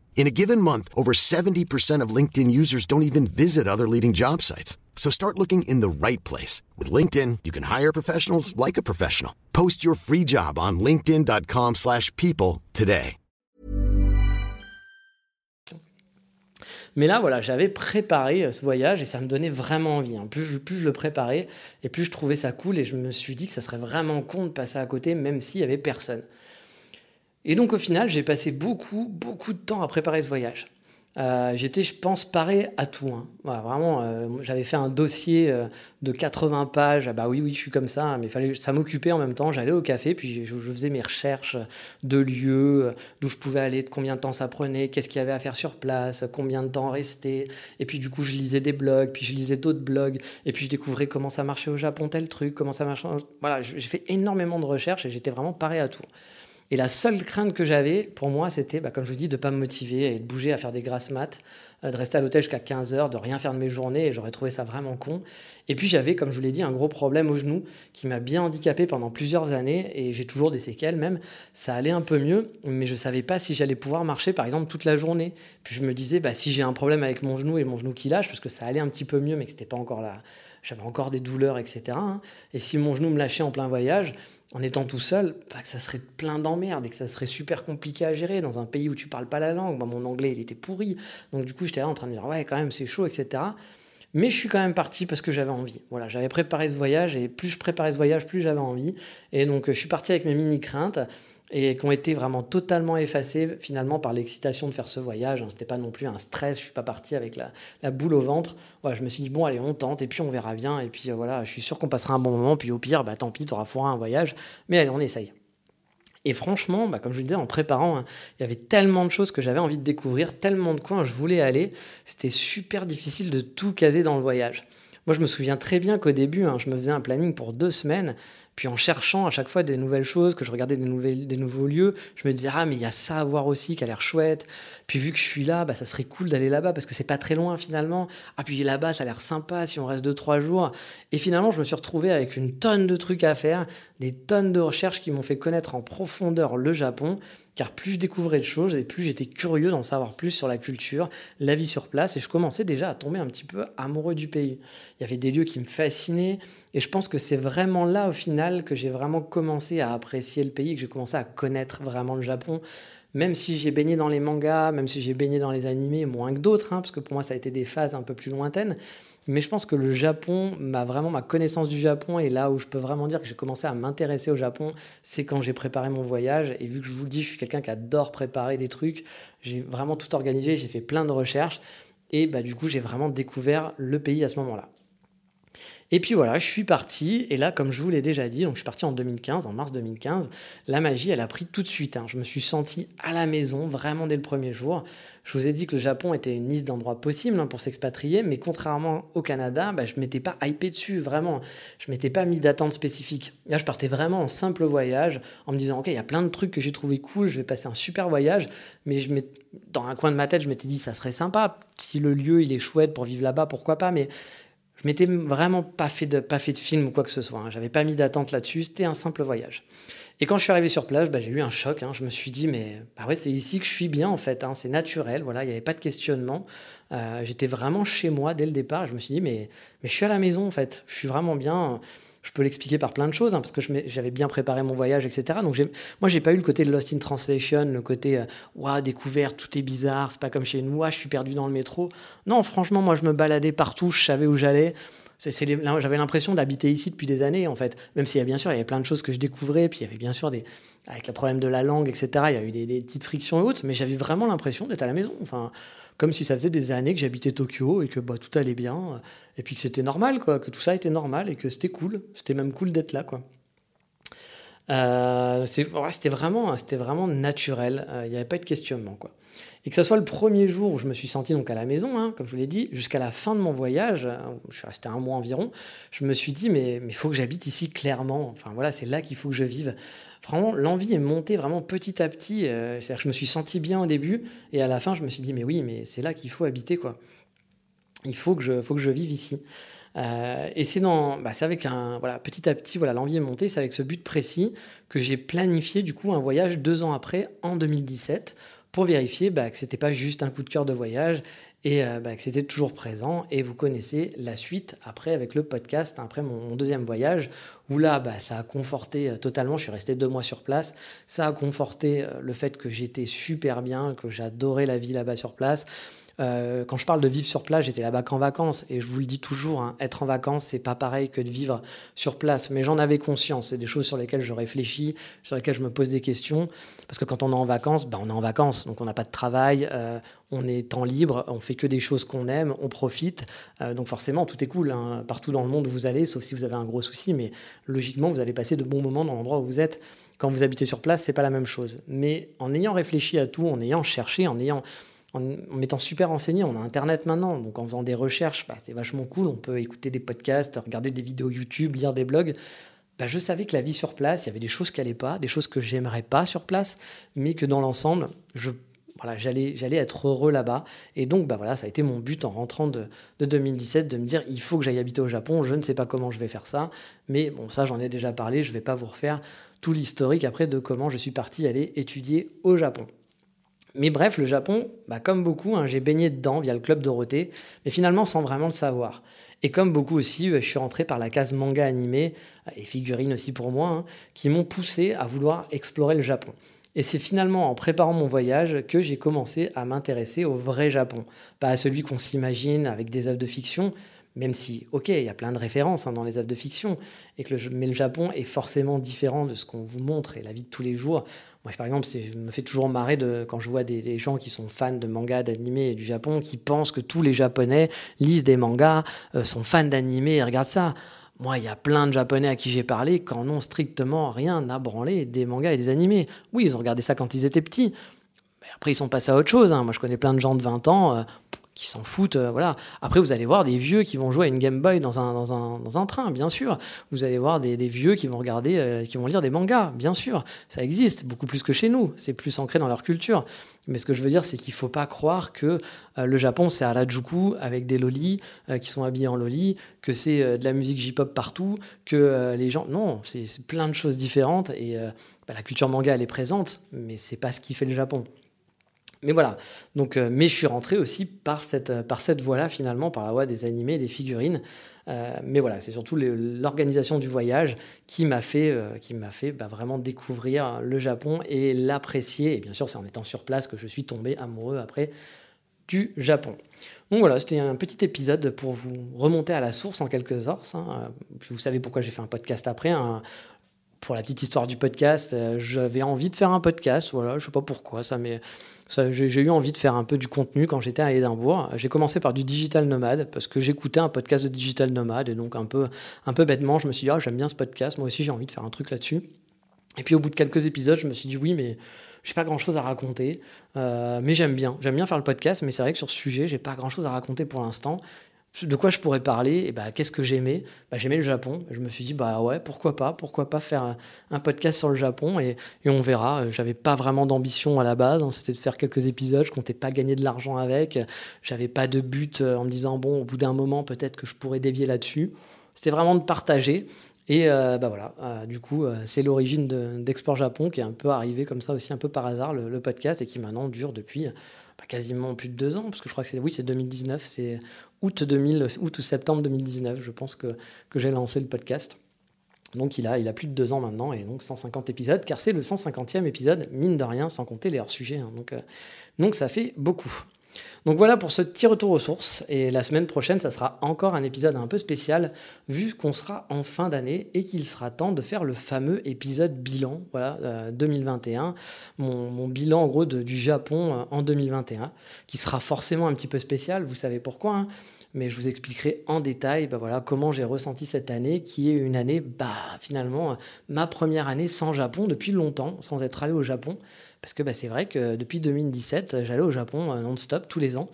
Speaker 2: In a given month, over 70% of LinkedIn users don't even visit other leading job sites. So start looking in the right place. With LinkedIn, you can hire professionals like a professional. Post your free job on linkedin.com slash people today.
Speaker 1: Mais là, voilà, j'avais préparé euh, ce voyage et ça me donnait vraiment envie. Hein. Plus, plus je le préparais et plus je trouvais ça cool et je me suis dit que ça serait vraiment con de passer à côté même s'il y avait personne. Et donc au final, j'ai passé beaucoup, beaucoup de temps à préparer ce voyage. Euh, j'étais, je pense, paré à tout. Hein. vraiment, euh, j'avais fait un dossier euh, de 80 pages. Ah bah oui, oui, je suis comme ça, mais fallait, ça m'occupait en même temps. J'allais au café, puis je, faisais mes recherches de lieux, d'où je pouvais aller, de combien de temps ça prenait, qu'est-ce qu'il y avait à faire sur place, combien de temps rester. Et puis du coup, je lisais des blogs, puis je lisais d'autres blogs, et puis je découvrais comment ça marchait au Japon, tel truc, comment ça marchait. Voilà, j'ai fait énormément de recherches et j'étais vraiment paré à tout. Et la seule crainte que j'avais, pour moi, c'était, bah, comme je vous dis, de ne pas me motiver et de bouger à faire des grasses maths, euh, de rester à l'hôtel jusqu'à 15 heures, de rien faire de mes journées, et j'aurais trouvé ça vraiment con. Et puis j'avais, comme je vous l'ai dit, un gros problème au genou qui m'a bien handicapé pendant plusieurs années, et j'ai toujours des séquelles même. Ça allait un peu mieux, mais je ne savais pas si j'allais pouvoir marcher, par exemple, toute la journée. Puis je me disais, bah, si j'ai un problème avec mon genou et mon genou qui lâche, parce que ça allait un petit peu mieux, mais que c'était pas encore là, j'avais encore des douleurs, etc. Hein. Et si mon genou me lâchait en plein voyage, en étant tout seul, bah, que ça serait plein d'emmerdes et que ça serait super compliqué à gérer dans un pays où tu parles pas la langue. mon anglais, il était pourri. Donc, du coup, j'étais là en train de dire, ouais, quand même, c'est chaud, etc. Mais je suis quand même parti parce que j'avais envie. Voilà, j'avais préparé ce voyage et plus je préparais ce voyage, plus j'avais envie. Et donc, je suis parti avec mes mini craintes et qui ont été vraiment totalement effacés finalement par l'excitation de faire ce voyage. Hein. C'était pas non plus un stress, je suis pas parti avec la, boule au ventre. Voilà, je me suis dit, bon, allez, on tente et puis on verra bien. Et puis euh, voilà, je suis sûr qu'on passera un bon moment. Puis au pire, bah, tant pis, tu auras foiré un voyage. Mais allez, on essaye. Et franchement, bah, comme je vous disais, en préparant, hein, il y avait tellement de choses que j'avais envie de découvrir, tellement de coins je voulais aller. C'était super difficile de tout caser dans le voyage. Moi, je me souviens très bien qu'au début, hein, je me faisais un planning pour deux semaines. Puis en cherchant à chaque fois des nouvelles choses, que je regardais des, nouvelles, des nouveaux lieux, je me disais, ah, mais il y a ça à voir aussi qui a l'air chouette. Puis vu que je suis là, bah, ça serait cool d'aller là-bas parce que c'est pas très loin finalement. Ah, puis là-bas, ça a l'air sympa si on reste deux, trois jours. Et finalement, je me suis retrouvé avec une tonne de trucs à faire, des tonnes de recherches qui m'ont fait connaître en profondeur le Japon car plus je découvrais de choses et plus j'étais curieux d'en savoir plus sur la culture, la vie sur place, et je commençais déjà à tomber un petit peu amoureux du pays. Il y avait des lieux qui me fascinaient, et je pense que c'est vraiment là, au final, que j'ai vraiment commencé à apprécier le pays, que j'ai commencé à connaître vraiment le Japon. Même si j'ai baigné dans les mangas, même si j'ai baigné dans les animés, moins que d'autres, hein, parce que pour moi, ça a été des phases un peu plus lointaines. Mais je pense que le Japon, m'a vraiment ma connaissance du Japon, et là où je peux vraiment dire que j'ai commencé à m'intéresser au Japon, c'est quand j'ai préparé mon voyage. Et vu que je vous le dis, je suis quelqu'un qui adore préparer des trucs, j'ai vraiment tout organisé, j'ai fait plein de recherches. Et bah, du coup, j'ai vraiment découvert le pays à ce moment-là. Et puis voilà, je suis parti. Et là, comme je vous l'ai déjà dit, donc je suis parti en 2015, en mars 2015. La magie, elle a pris tout de suite. Hein. Je me suis senti à la maison, vraiment dès le premier jour. Je vous ai dit que le Japon était une liste d'endroits possibles hein, pour s'expatrier, mais contrairement au Canada, bah, je m'étais pas hypé dessus, vraiment. Je m'étais pas mis d'attente spécifique. Là, je partais vraiment en simple voyage, en me disant, OK, il y a plein de trucs que j'ai trouvé cool, je vais passer un super voyage, mais je dans un coin de ma tête, je m'étais dit, ça serait sympa. Si le lieu, il est chouette pour vivre là-bas, pourquoi pas, mais je m'étais vraiment pas fait de, pas fait de film ou quoi que ce soit. Hein. J'avais pas mis d'attente là-dessus. C'était un simple voyage. Et quand je suis arrivé sur place, bah, j'ai eu un choc. Hein. Je me suis dit, mais bah c'est ici que je suis bien en fait. Hein. C'est naturel. Voilà, il n'y avait pas de questionnement. Euh, j'étais vraiment chez moi dès le départ. Je me suis dit, mais, mais je suis à la maison en fait. Je suis vraiment bien je peux l'expliquer par plein de choses, hein, parce que j'avais bien préparé mon voyage, etc. Donc moi, j'ai pas eu le côté de Lost in Translation, le côté euh, découvert, tout est bizarre, c'est pas comme chez nous, je suis perdu dans le métro. Non, franchement, moi, je me baladais partout, je savais où j'allais. J'avais l'impression d'habiter ici depuis des années, en fait. Même s'il y a bien sûr, il y avait plein de choses que je découvrais, puis il y avait bien sûr des, avec le problème de la langue, etc. Il y a eu des, des petites frictions et autres, mais j'avais vraiment l'impression d'être à la maison. Enfin, comme si ça faisait des années que j'habitais Tokyo et que bah, tout allait bien, et puis que c'était normal, que tout ça était normal et que c'était cool. C'était même cool d'être là. Euh, c'était vraiment, vraiment naturel. Euh, il n'y avait pas de questionnement, quoi. Et que ce soit le premier jour où je me suis senti donc à la maison, hein, comme je vous l'ai dit, jusqu'à la fin de mon voyage, euh, je suis resté un mois environ, je me suis dit mais il faut que j'habite ici clairement. Enfin voilà, c'est là qu'il faut que je vive. Vraiment, l'envie est montée vraiment petit à petit. Euh, que je me suis senti bien au début et à la fin, je me suis dit mais oui, mais c'est là qu'il faut habiter quoi. Il faut que je, faut que je vive ici. Euh, et c'est dans, bah, c'est avec un, voilà, petit à petit, voilà, l'envie est montée. C'est avec ce but précis que j'ai planifié du coup un voyage deux ans après, en 2017, pour vérifier bah, que c'était pas juste un coup de cœur de voyage et euh, bah, que c'était toujours présent. Et vous connaissez la suite après avec le podcast, après mon, deuxième voyage, où là, bah, ça a conforté euh, totalement, je suis resté deux mois sur place, ça a conforté le fait que j'étais super bien, que j'adorais la vie là-bas sur place. Euh, quand je parle de vivre sur place, j'étais là-bas qu'en vacances. Et je vous le dis toujours, hein, être en vacances, c'est pas pareil que de vivre sur place. Mais j'en avais conscience. C'est des choses sur lesquelles je réfléchis, sur lesquelles je me pose des questions. Parce que quand on est en vacances, bah, on est en vacances. Donc on n'a pas de travail, euh, on est temps libre, on fait que des choses qu'on aime, on profite. Euh, donc forcément, tout est cool. Hein. Partout dans le monde où vous allez, sauf si vous avez un gros souci. Mais logiquement, vous allez passer de bons moments dans l'endroit où vous êtes. Quand vous habitez sur place, c'est pas la même chose. Mais en ayant réfléchi à tout, en ayant cherché, en ayant en, m'étant super renseigné, on a Internet maintenant, donc en faisant des recherches, bah, c'est vachement cool, on peut écouter des podcasts, regarder des vidéos YouTube, lire des blogs. Bah, je savais que la vie sur place, il y avait des choses qui n'allaient pas, des choses que j'aimerais pas sur place, mais que dans l'ensemble, voilà, j'allais, j'allais être heureux là-bas. Et donc, bah voilà, ça a été mon but en rentrant de, de 2017 de me dire il faut que j'aille habiter au Japon. Je ne sais pas comment je vais faire ça, mais bon, ça, j'en ai déjà parlé. Je ne vais pas vous refaire tout l'historique après de comment je suis parti aller étudier au Japon. Mais bref, le Japon, bah, comme beaucoup, hein, j'ai baigné dedans via le club Dorothée, mais finalement sans vraiment le savoir. Et comme beaucoup aussi, euh, je suis rentré par la case manga animé, euh, et figurines aussi pour moi, hein, qui m'ont poussé à vouloir explorer le Japon. Et c'est finalement en préparant mon voyage que j'ai commencé à m'intéresser au vrai Japon, pas à celui qu'on s'imagine avec des œuvres de fiction, même si, ok, il y a plein de références hein, dans les œuvres de fiction, et que le, mais le Japon est forcément différent de ce qu'on vous montre et la vie de tous les jours. Moi, par exemple, je me fait toujours marrer de, quand je vois des, gens qui sont fans de mangas, d'animés et du Japon, qui pensent que tous les Japonais lisent des mangas, euh, sont fans d'animés et regardent ça. Moi, il y a plein de Japonais à qui j'ai parlé qui n'ont strictement rien à branler des mangas et des animés. Oui, ils ont regardé ça quand ils étaient petits. Mais après, ils sont passés à autre chose. Hein. Moi, je connais plein de gens de 20 ans. Euh, qui s'en foutent. Euh, voilà. Après, vous allez voir des vieux qui vont jouer à une Game Boy dans un, dans un, dans un train, bien sûr. Vous allez voir des, vieux qui vont regarder, euh, qui vont lire des mangas, bien sûr. Ça existe, beaucoup plus que chez nous. C'est plus ancré dans leur culture. Mais ce que je veux dire, c'est qu'il ne faut pas croire que euh, le Japon, c'est à la Juku avec des lolis qui sont habillés en loli, que c'est de la musique J-pop partout, que les gens. Non, c'est plein de choses différentes. Et bah, la culture manga, elle est présente, mais c'est pas ce qui fait le Japon. Mais voilà. Donc, euh, mais je suis rentré aussi par cette, euh, par voie-là, finalement, par la voie des animés des figurines. Euh, mais voilà, c'est surtout l'organisation du voyage qui m'a fait, qui fait bah, vraiment découvrir le Japon et l'apprécier. Et bien sûr, c'est en étant sur place que je suis tombé amoureux après du Japon. Donc voilà, c'était un petit épisode pour vous remonter à la source en quelques heures. Hein. Vous savez pourquoi j'ai fait un podcast après. Pour la petite histoire du podcast, j'avais envie de faire un podcast. Voilà, je sais pas pourquoi, ça mais j'ai eu envie de faire un peu du contenu quand j'étais à Édimbourg. J'ai commencé par du digital nomade parce que j'écoutais un podcast de digital nomade et donc un peu, un peu bêtement, je me suis dit, ah, j'aime bien ce podcast, moi aussi j'ai envie de faire un truc là-dessus. Et puis au bout de quelques épisodes, je me suis dit, oui, mais j'ai pas grand chose à raconter, euh, mais j'aime bien. J'aime bien faire le podcast, mais c'est vrai que sur ce sujet, j'ai pas grand chose à raconter pour l'instant de quoi je pourrais parler et bah, qu'est-ce que j'aimais? Bah, J'aimais le Japon. Je me suis dit, bah ouais, pourquoi pas? Pourquoi pas faire un, podcast sur le Japon? Et, on verra. J'avais pas vraiment d'ambition à la base. Hein. C'était de faire quelques épisodes. Je comptais pas gagner de l'argent avec. J'avais pas de but euh, en me disant, bon, au bout d'un moment, peut-être que je pourrais dévier là-dessus. C'était vraiment de partager. Et euh, bah voilà, euh, du coup, c'est l'origine d'Explore Japon qui est un peu arrivé comme ça aussi, un peu par hasard, le, podcast, et qui maintenant dure depuis bah, quasiment plus de deux ans, parce que je crois que c'est oui, c'est 2019, c'est août, 2000, août ou septembre 2019, je pense que, que j'ai lancé le podcast. Donc il a, il a plus de deux ans maintenant, et donc 150 épisodes, car c'est le 150e épisode, mine de rien, sans compter les hors-sujets. Hein. donc, euh, donc ça fait beaucoup. Donc voilà pour ce petit retour aux sources. Et la semaine prochaine, ça sera encore un épisode un peu spécial, vu qu'on sera en fin d'année et qu'il sera temps de faire le fameux épisode bilan, voilà, 2021. Euh, mon, bilan en gros du Japon euh, en 2021, qui sera forcément un petit peu spécial, vous savez pourquoi. Hein. mais je vous expliquerai en détail bah voilà, comment j'ai ressenti cette année, qui est une année, bah, finalement, ma première année sans Japon depuis longtemps, sans être allé au Japon. Parce que bah, c'est vrai que depuis 2017, j'allais au Japon euh, non-stop tous les ans.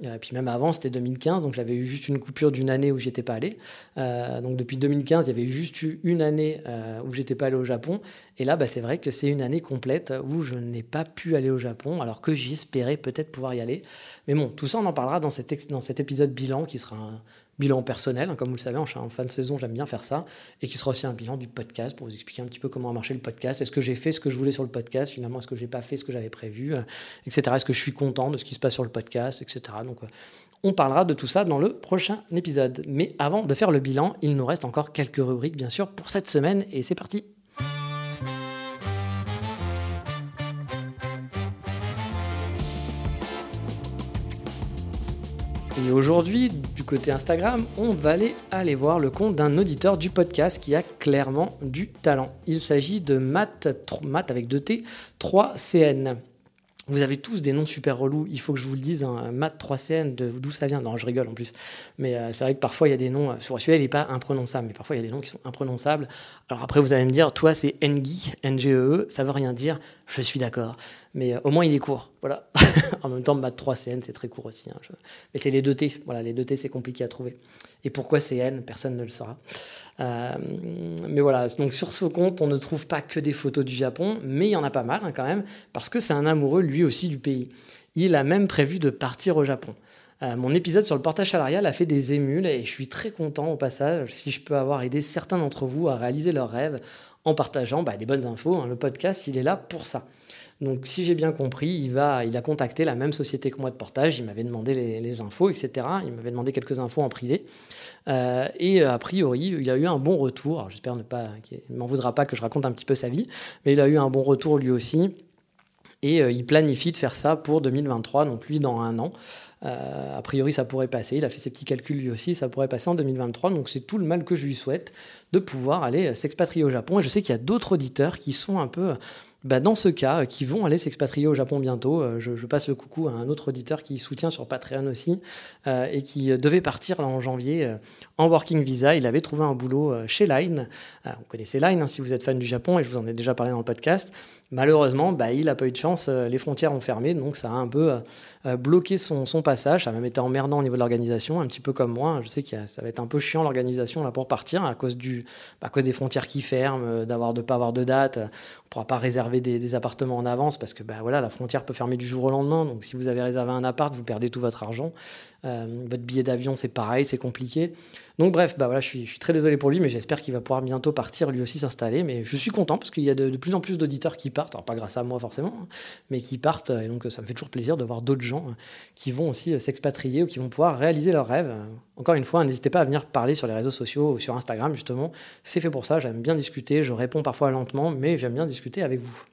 Speaker 1: Et euh, puis même avant, c'était 2015, donc j'avais eu juste une coupure d'une année où j'étais pas allé. Euh, donc depuis 2015, il y avait juste eu une année où j'étais pas allé au Japon. Et là, bah, c'est vrai que c'est une année complète où je n'ai pas pu aller au Japon, alors que j'espérais peut-être pouvoir y aller. Mais bon, tout ça, on en parlera dans cet, épisode bilan qui sera bilan personnel, hein, comme vous le savez, en, fin de saison, j'aime bien faire ça, et qui sera aussi un bilan du podcast pour vous expliquer un petit peu comment a marché le podcast. Est-ce que j'ai fait ce que je voulais sur le podcast Finalement, est-ce que j'ai pas fait ce que j'avais prévu, euh, etc. Est-ce que je suis content de ce qui se passe sur le podcast, etc. Donc, euh, on parlera de tout ça dans le prochain épisode. Mais avant de faire le bilan, il nous reste encore quelques rubriques, bien sûr, pour cette semaine, et c'est parti. Et aujourd'hui, du côté Instagram, on va aller, aller voir le compte d'un auditeur du podcast qui a clairement du talent. Il s'agit de Matt, Matt avec 2T, 3CN. Vous avez tous des noms super relous, il faut que je vous le dise, hein. Matt 3CN, d'où ça vient? Non, je rigole en plus. Mais euh, c'est vrai que parfois il y a des noms, euh, sur celui-là il n'est pas imprononçable, mais parfois il y a des noms qui sont imprononçables. Alors après vous allez me dire, toi c'est Ngi, N-G-E-E, ça veut rien dire, je suis d'accord. Mais euh, au moins il est court, voilà. en même temps, Matt 3CN c'est très court aussi. Hein, mais c'est les deux T, voilà, les deux T c'est compliqué à trouver. Et pourquoi CN Personne ne le saura. Euh, mais voilà, donc sur ce compte, on ne trouve pas que des photos du Japon, mais il y en a pas mal hein, quand même, parce que c'est un amoureux lui aussi du pays. Il a même prévu de partir au Japon. Euh, mon épisode sur le portage salarial a fait des émules et je suis très content au passage si je peux avoir aidé certains d'entre vous à réaliser leurs rêves en partageant bah, des bonnes infos. Hein. Le podcast, il est là pour ça. Donc, si j'ai bien compris, il, a contacté la même société que moi de portage. Il m'avait demandé les, infos, etc. Il m'avait demandé quelques infos en privé. Euh, et euh, a priori, il a eu un bon retour. J'espère ne pas, m'en voudra pas que je raconte un petit peu sa vie, mais il a eu un bon retour lui aussi. Et euh, il planifie de faire ça pour 2023, donc lui dans un an. a priori, ça pourrait passer. Il a fait ses petits calculs lui aussi, ça pourrait passer en 2023. Donc c'est tout le mal que je lui souhaite de pouvoir aller s'expatrier au Japon. Et je sais qu'il y a d'autres auditeurs qui sont un peu bah, dans ce cas, euh, qui vont aller s'expatrier au Japon bientôt. Euh, je, passe le coucou à un autre auditeur qui soutient sur Patreon aussi euh, et qui devait partir en janvier en working visa. Il avait trouvé un boulot chez Line. vous connaissez Line hein, si vous êtes fan du Japon et je vous en ai déjà parlé dans le podcast. Malheureusement, bah, il n'a pas eu de chance, euh, les frontières ont fermé, donc ça a un peu euh, euh, bloqué son, passage, ça a même été emmerdant au niveau de l'organisation, un petit peu comme moi. Je sais que ça va être un peu chiant l'organisation là pour partir à cause, du, à cause des frontières qui ferment, d'avoir de pas avoir de date. On ne pourra pas réserver des, appartements en avance parce que bah, voilà, la frontière peut fermer du jour au lendemain. Donc si vous avez réservé un appart, vous perdez tout votre argent. Votre billet d'avion, c'est pareil, c'est compliqué. Donc bref, bah voilà, je suis, très désolé pour lui, mais j'espère qu'il va pouvoir bientôt partir, lui aussi s'installer. Mais je suis content parce qu'il y a de, plus en plus d'auditeurs qui partent, alors pas grâce à moi forcément, hein, mais qui partent. Et donc ça me fait toujours plaisir de voir d'autres gens hein, qui vont aussi euh, s'expatrier ou qui vont pouvoir réaliser leurs rêves. Encore une fois, n'hésitez pas à venir parler sur les réseaux sociaux ou sur Instagram justement. C'est fait pour ça, j'aime bien discuter, je réponds parfois lentement, mais j'aime bien discuter avec vous.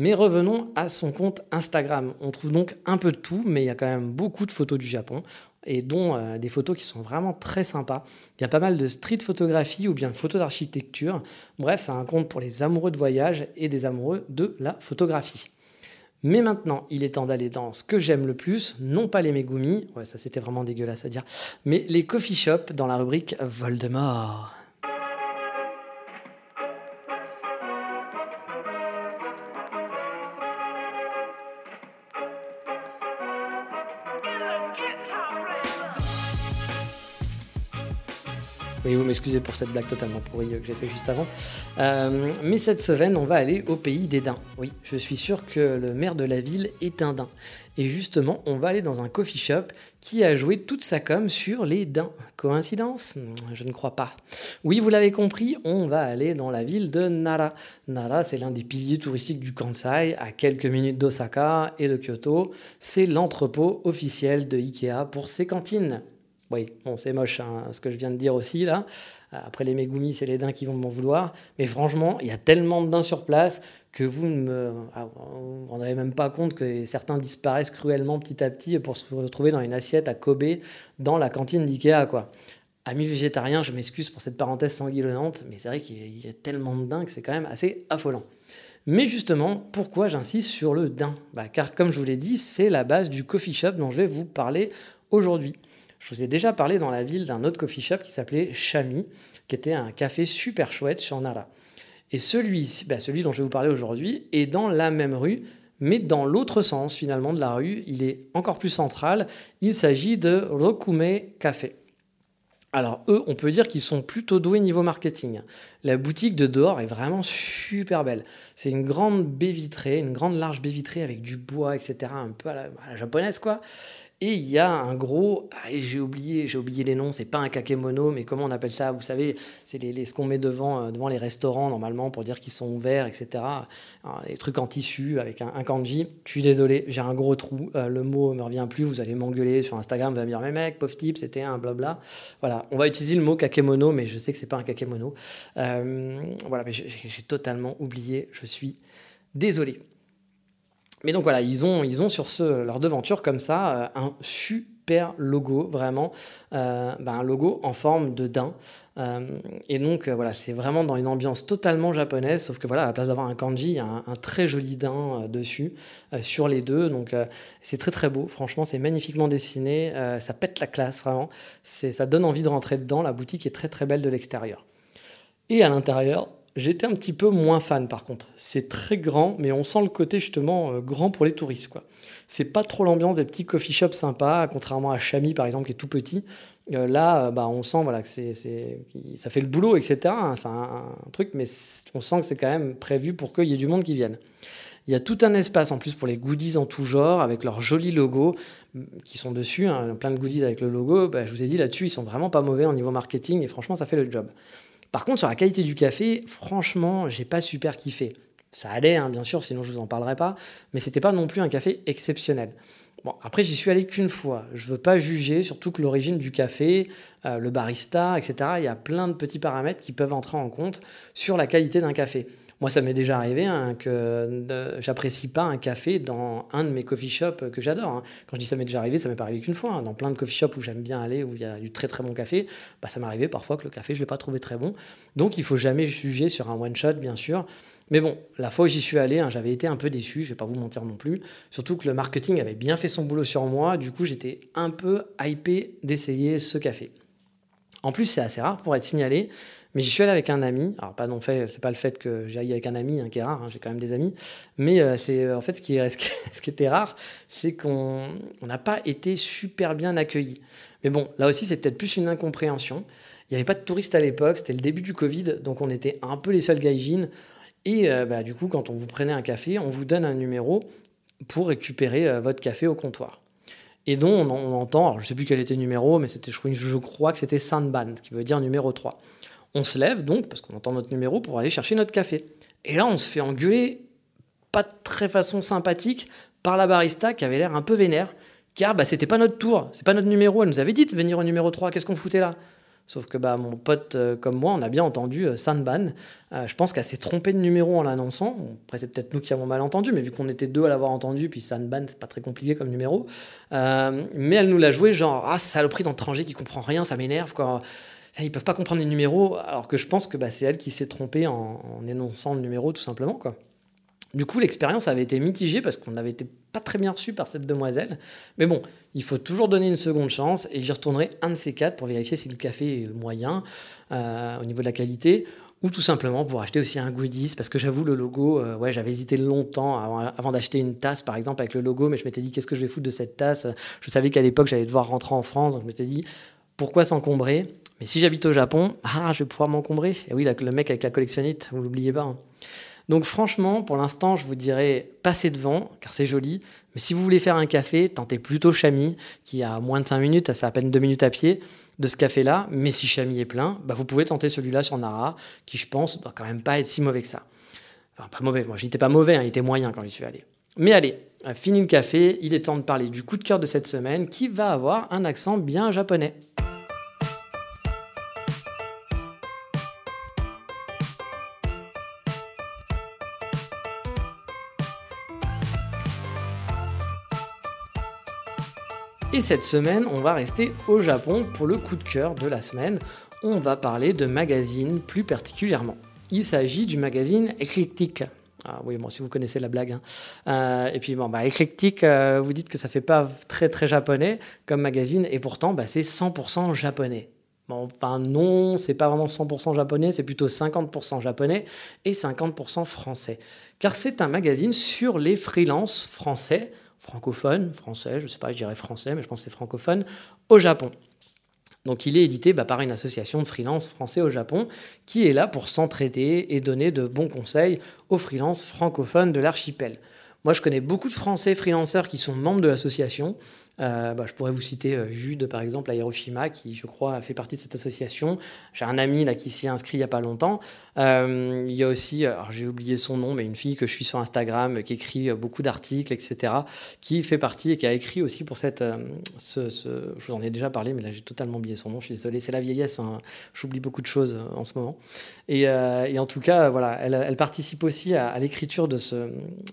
Speaker 1: Mais revenons à son compte Instagram. On trouve donc un peu de tout, mais il y a quand même beaucoup de photos du Japon. et dont euh, des photos qui sont vraiment très sympas. Il y a pas mal de street photographie ou bien de photos d'architecture. Bref, c'est un compte pour les amoureux de voyage et des amoureux de la photographie. Mais maintenant, il est temps d'aller dans ce que j'aime le plus, non pas les Megumi, ouais, ça c'était vraiment dégueulasse à dire, mais les coffee shops dans la rubrique Voldemort. Oui, vous m'excusez pour cette blague totalement pourrie que j'ai fait juste avant. Euh, mais cette semaine, on va aller au pays des daims. Oui, je suis sûr que le maire de la ville est un daim. Et justement, on va aller dans un coffee shop qui a joué toute sa com sur les daims. Coïncidence Je ne crois pas. Oui, vous l'avez compris, on va aller dans la ville de Nara. Nara, c'est l'un des piliers touristiques du Kansai, à quelques minutes d'Osaka et de Kyoto. C'est l'entrepôt officiel de Ikea pour ses cantines. Oui, bon, c'est moche hein, ce que je viens de dire aussi là. Après les Megumi, c'est les daims qui vont m'en vouloir. Mais franchement, il y a tellement de daims sur place que vous ne me ah, vous rendrez même pas compte que certains disparaissent cruellement petit à petit pour se retrouver dans une assiette à Kobe dans la cantine d'Ikea. Amis végétariens, je m'excuse pour cette parenthèse sanguinolente, mais c'est vrai qu'il y a tellement de daims que c'est quand même assez affolant. Mais justement, pourquoi j'insiste sur le daim? Bah, Car comme je vous l'ai dit, c'est la base du coffee shop dont je vais vous parler aujourd'hui. Je vous ai déjà parlé dans la ville d'un autre coffee shop qui s'appelait Chami, qui était un café super chouette sur Nara. Et celui, bah, celui dont je vais vous parler aujourd'hui est dans la même rue, mais dans l'autre sens finalement de la rue. Il est encore plus central. Il s'agit de Rokume Café. Alors eux, on peut dire qu'ils sont plutôt doués niveau marketing. La boutique de dehors est vraiment super belle. C'est une grande baie vitrée, une grande large baie vitrée avec du bois, etc. Un peu à la japonaise quoi. Et il y a un gros, ah, j'ai oublié, j'ai oublié les noms, c'est pas un kakemono, mais comment on appelle ça? Vous savez, c'est les, ce qu'on met devant, euh, devant les restaurants normalement pour dire qu'ils sont ouverts, etc. des trucs en tissu avec un, kanji. Je suis désolé, j'ai un gros trou, euh, le mot me revient plus. Vous allez m'engueuler sur Instagram, vous allez me dire mais mec, pauvre type, c'était un blabla. Voilà, on va utiliser le mot kakemono, mais je sais que c'est pas un kakemono. Euh, voilà, mais j'ai totalement oublié. Je suis désolé. Mais donc voilà, ils ont, ils ont sur leur devanture comme ça euh, un super logo, vraiment, ben, un logo en forme de daim. Euh, et donc voilà, c'est vraiment dans une ambiance totalement japonaise, sauf que voilà, à la place d'avoir un kanji, il y a un, très joli daim dessus, sur les deux. Donc c'est très très beau, franchement, c'est magnifiquement dessiné, ça pète la classe vraiment. Ça donne envie de rentrer dedans, la boutique est très très belle de l'extérieur. Et à l'intérieur, J'étais un petit peu moins fan par contre. C'est très grand, mais on sent le côté justement euh, grand pour les touristes. quoi. C'est pas trop l'ambiance des petits coffee shops sympas, contrairement à Chami par exemple qui est tout petit. Euh, là, euh, bah, on sent voilà, que c'est, ça fait le boulot, etc. Hein, c'est un, truc, mais on sent que c'est quand même prévu pour qu'il y ait du monde qui vienne. Il y a tout un espace en plus pour les goodies en tout genre, avec leurs jolis logos qui sont dessus, hein, plein de goodies avec le logo. Bah, je vous ai dit là-dessus, ils sont vraiment pas mauvais au niveau marketing et franchement, ça fait le job. Par contre, sur la qualité du café, franchement, j'ai pas super kiffé. Ça allait, hein, bien sûr, sinon je vous en parlerai pas, mais c'était pas non plus un café exceptionnel. Bon, après, j'y suis allé qu'une fois. Je veux pas juger, surtout que l'origine du café, euh, le barista, etc., il y a plein de petits paramètres qui peuvent entrer en compte sur la qualité d'un café. Moi, ça m'est déjà arrivé hein, que j'apprécie pas un café dans un de mes coffee shops que j'adore. Hein. Quand je dis ça m'est déjà arrivé, ça m'est pas arrivé qu'une fois. Hein. Dans plein de coffee shops où j'aime bien aller, où il y a du très très bon café, bah, ça m'est arrivé parfois que le café, je l'ai pas trouvé très bon. Donc, il faut jamais juger sur un one shot, bien sûr. Mais bon, la fois où j'y suis allé, j'avais été un peu déçu, je vais pas vous mentir non plus. Surtout que le marketing avait bien fait son boulot sur moi, du coup j'étais un peu hypé d'essayer ce café. En plus, c'est assez rare pour être signalé. Mais j'y suis allé avec un ami. Alors, pas non fait, c'est pas le fait que j'aille avec un ami, hein, qui est rare, hein, j'ai quand même des amis. Mais euh, c'est euh, en fait ce qui, était rare, c'est qu'on n'a pas été super bien accueillis. Mais bon, là aussi, c'est peut-être plus une incompréhension. Il n'y avait pas de touristes à l'époque, c'était le début du Covid, donc on était un peu les seuls gaijins. Et euh, bah, du coup, quand on vous prenait un café, on vous donne un numéro pour récupérer votre café au comptoir. Et dont on, entend, alors je ne sais plus quel était le numéro, mais c'était, je, crois que c'était Sandband, qui veut dire numéro 3. On se lève donc, parce qu'on entend notre numéro, pour aller chercher notre café. Et là, on se fait engueuler, pas de très façon sympathique, par la barista qui avait l'air un peu vénère, car bah, c'était pas notre tour, c'est pas notre numéro. Elle nous avait dit de venir au numéro 3, qu'est-ce qu'on foutait là? Sauf que bah, mon pote euh, comme moi, on a bien entendu euh, Sanban. Euh, je pense qu'elle s'est trompée de numéro en l'annonçant. après, c'est peut-être nous qui avons mal entendu, mais vu qu'on était deux à l'avoir entendu, puis Sanban, c'est pas très compliqué comme numéro. mais elle nous l'a joué genre, ah, saloperie d'étranger qui comprend rien, ça m'énerve. Quoi. Ils peuvent pas comprendre les numéros, alors que je pense que bah, c'est elle qui s'est trompée en, en, énonçant le numéro, tout simplement. quoi. Du coup, l'expérience avait été mitigée parce qu'on n'avait été pas très bien reçu par cette demoiselle. Mais bon, il faut toujours donner une seconde chance et j'y retournerai un de ces quatre pour vérifier si le café est moyen euh, au niveau de la qualité ou tout simplement pour acheter aussi un goodies parce que j'avoue le logo euh, ouais j'avais hésité longtemps avant, d'acheter une tasse par exemple avec le logo mais je m'étais dit qu'est-ce que je vais foutre de cette tasse? Je savais qu'à l'époque j'allais devoir rentrer en France donc je m'étais dit pourquoi s'encombrer mais si j'habite au Japon ah je vais pouvoir m'encombrer et oui le mec avec la collectionnite vous l'oubliez pas hein. Donc franchement, pour l'instant, je vous dirais passez devant, car c'est joli. Mais si vous voulez faire un café, tentez plutôt Chami, qui a moins de 5 minutes, c'est à peine 2 minutes à pied de ce café-là. Mais si Chami est plein, bah vous pouvez tenter celui-là sur Nara, qui je pense doit quand même pas être si mauvais que ça. Enfin, pas mauvais, moi j'étais pas mauvais, hein, il était moyen quand j'y suis allé. Mais allez, fini le café, il est temps de parler du coup de cœur de cette semaine, qui va avoir un accent bien japonais. Et cette semaine, on va rester au Japon pour le coup de cœur de la semaine. On va parler de magazines plus particulièrement. Il s'agit du magazine Eclectic. Ah oui, bon, si vous connaissez la blague. Hein. Euh, et puis, bon, bah, Eclectic, euh, vous dites que ça fait pas très très japonais comme magazine, et pourtant, bah, c'est 100% japonais. Enfin, non, c'est pas vraiment 100% japonais, c'est plutôt 50% japonais et 50% français. Car c'est un magazine sur les freelances français francophone, français, je sais pas, je dirais français, mais je pense que c'est francophone, au Japon. Donc il est édité bah, par une association de freelance français au Japon qui est là pour s'entraider et donner de bons conseils aux freelances francophones de l'archipel. Moi, je connais beaucoup de Français freelanceurs qui sont membres de l'association euh, bah, je pourrais vous citer euh, Jude, par exemple, à Hiroshima, qui, je crois, fait partie de cette association. J'ai un ami là, qui s'y est inscrit il n'y a pas longtemps. Euh, il y a aussi, alors j'ai oublié son nom, mais une fille que je suis sur Instagram, qui écrit beaucoup d'articles, etc., qui fait partie et qui a écrit aussi pour cette... Ce, je vous en ai déjà parlé, mais là j'ai totalement oublié son nom, je suis désolé, c'est la vieillesse, hein. j'oublie beaucoup de choses en ce moment. Et, en tout cas, voilà, elle, participe aussi à, l'écriture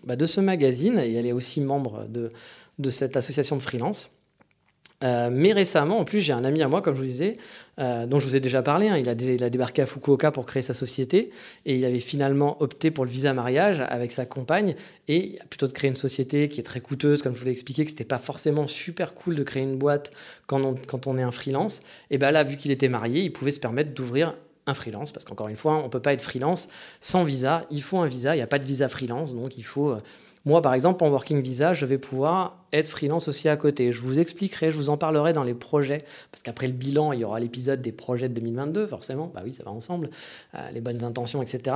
Speaker 1: bah, de ce magazine, et elle est aussi membre de de cette association de freelance. Euh, mais récemment, en plus, j'ai un ami à moi, comme je vous disais, euh, dont je vous ai déjà parlé. Hein. il, a débarqué à Fukuoka pour créer sa société et il avait finalement opté pour le visa mariage avec sa compagne. Et plutôt de créer une société qui est très coûteuse, comme je vous l'ai expliqué, que c'était pas forcément super cool de créer une boîte quand on, quand on est un freelance. Et bien là, vu qu'il était marié, il pouvait se permettre d'ouvrir un freelance, parce qu'encore une fois, on ne peut pas être freelance sans visa. Il faut un visa, il n'y a pas de visa freelance, donc il faut euh, moi, par exemple, en Working Visa, je vais pouvoir être freelance aussi à côté. Je vous expliquerai, je vous en parlerai dans les projets, parce qu'après le bilan, il y aura l'épisode des projets de 2022, forcément. Bah oui, ça va ensemble, euh, les bonnes intentions, etc.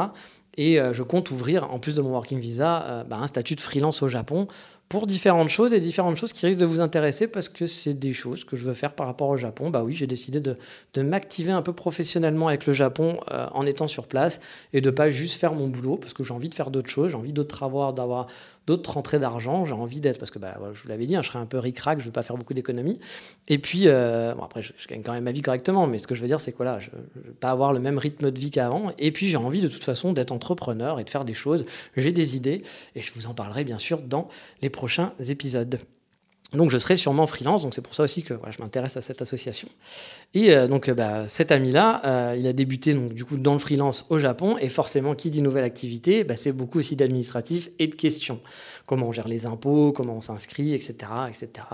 Speaker 1: Et euh, je compte ouvrir, en plus de mon Working Visa, euh, bah, un statut de freelance au Japon pour différentes choses et différentes choses qui risquent de vous intéresser parce que c'est des choses que je veux faire par rapport au Japon. Bah oui, j'ai décidé de, de m'activer un peu professionnellement avec le Japon euh, en étant sur place et de pas juste faire mon boulot parce que j'ai envie de faire d'autres choses, j'ai envie d'autres avoir, d'avoir d'autres rentrées d'argent, j'ai envie d'être parce que bah, je vous l'avais dit, hein, je serais un peu ric-rac, je ne veux pas faire beaucoup d'économies. Et puis, euh, bon, après, je, gagne quand même ma vie correctement, mais ce que je veux dire, c'est que voilà, je ne veux pas avoir le même rythme de vie qu'avant. Et puis, j'ai envie de toute façon d'être entrepreneur et de faire des choses. J'ai des idées et je vous en parlerai bien sûr dans les prochains épisodes. Donc je serai sûrement freelance, donc c'est pour ça aussi que je m'intéresse à cette association. Et euh, donc bah, cet ami-là, euh, il a débuté donc, du coup dans le freelance au Japon, et forcément qui dit nouvelle activité, bah, c'est beaucoup aussi d'administratif et de questions. Comment on gère les impôts, comment on s'inscrit, etc., etc.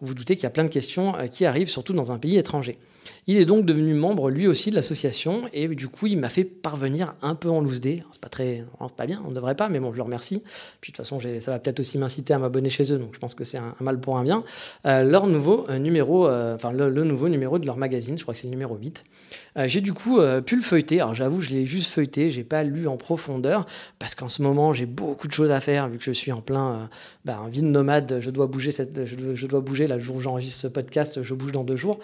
Speaker 1: Vous vous doutez qu'il y a plein de questions euh, qui arrivent, surtout dans un pays étranger. Il est donc devenu membre lui aussi de l'association et du coup il m'a fait parvenir un peu en loose day. C'est pas très, pas bien, on ne devrait pas, mais bon je le remercie. Puis de toute façon ça va peut-être aussi m'inciter à m'abonner chez eux, donc je pense que c'est un, mal pour un bien. Euh, leur nouveau euh, numéro, le, nouveau numéro de leur magazine, je crois que c'est le numéro 8. j'ai du coup pu le feuilleter. Alors j'avoue je l'ai juste feuilleté, j'ai pas lu en profondeur parce qu'en ce moment j'ai beaucoup de choses à faire vu que je suis en plein bah, vie de nomade. Je dois bouger je, bouger Là, le jour où j'enregistre ce podcast, je bouge dans deux jours.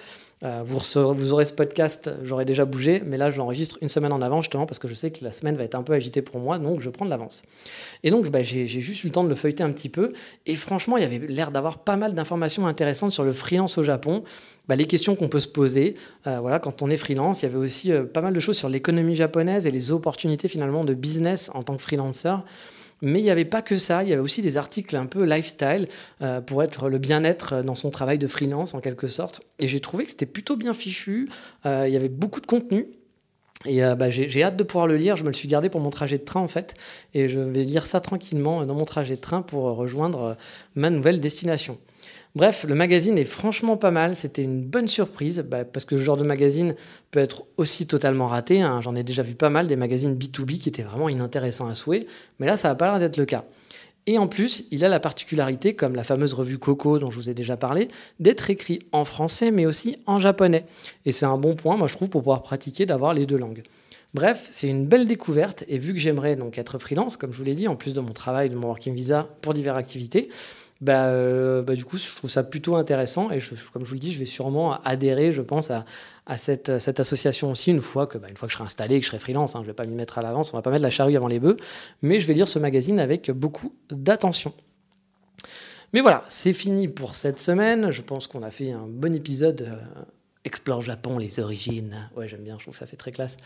Speaker 1: Euh, vous, aurez ce podcast, j'aurai déjà bougé, mais là je l'enregistre une semaine en avance justement parce que je sais que la semaine va être un peu agitée pour moi, donc je prends de l'avance. Et donc bah, j'ai juste eu le temps de le feuilleter un petit peu, et franchement il y avait l'air d'avoir pas mal d'informations intéressantes sur le freelance au Japon, bah, les questions qu'on peut se poser euh, voilà, quand on est freelance. Il y avait aussi euh, pas mal de choses sur l'économie japonaise et les opportunités finalement de business en tant que freelancer. Mais il n'y avait pas que ça, il y avait aussi des articles un peu lifestyle euh, pour être le bien-être dans son travail de freelance en quelque sorte. Et j'ai trouvé que c'était plutôt bien fichu, euh, il y avait beaucoup de contenu. Et euh, bah, j'ai hâte de pouvoir le lire, je me le suis gardé pour mon trajet de train en fait, et je vais lire ça tranquillement dans mon trajet de train pour rejoindre ma nouvelle destination. Bref, le magazine est franchement pas mal. C'était une bonne surprise bah, parce que ce genre de magazine peut être aussi totalement raté. Hein. J'en ai déjà vu pas mal des magazines B2B qui étaient vraiment inintéressants à souhait. Mais là, ça va pas l'air d'être le cas. Et en plus, il a la particularité, comme la fameuse revue Coco dont je vous ai déjà parlé, d'être écrit en français mais aussi en japonais. Et c'est un bon point, moi je trouve, pour pouvoir pratiquer d'avoir les deux langues. Bref, c'est une belle découverte et vu que j'aimerais donc être freelance, comme je vous l'ai dit, en plus de mon travail, de mon working visa pour diverses activités, bah, euh, bah, du coup, je trouve ça plutôt intéressant et comme je vous le dis, je vais sûrement adhérer, je pense, à, cette, association aussi une fois que, bah, une fois que je serai installé, que je serai freelance. Hein, je ne vais pas m'y mettre à l'avance, on va pas mettre la charrue avant les bœufs, mais je vais lire ce magazine avec beaucoup d'attention. Mais voilà, c'est fini pour cette semaine. Je pense qu'on a fait un bon épisode euh, Explore Japon, les origines. Ouais, j'aime bien, je trouve que ça fait très classe.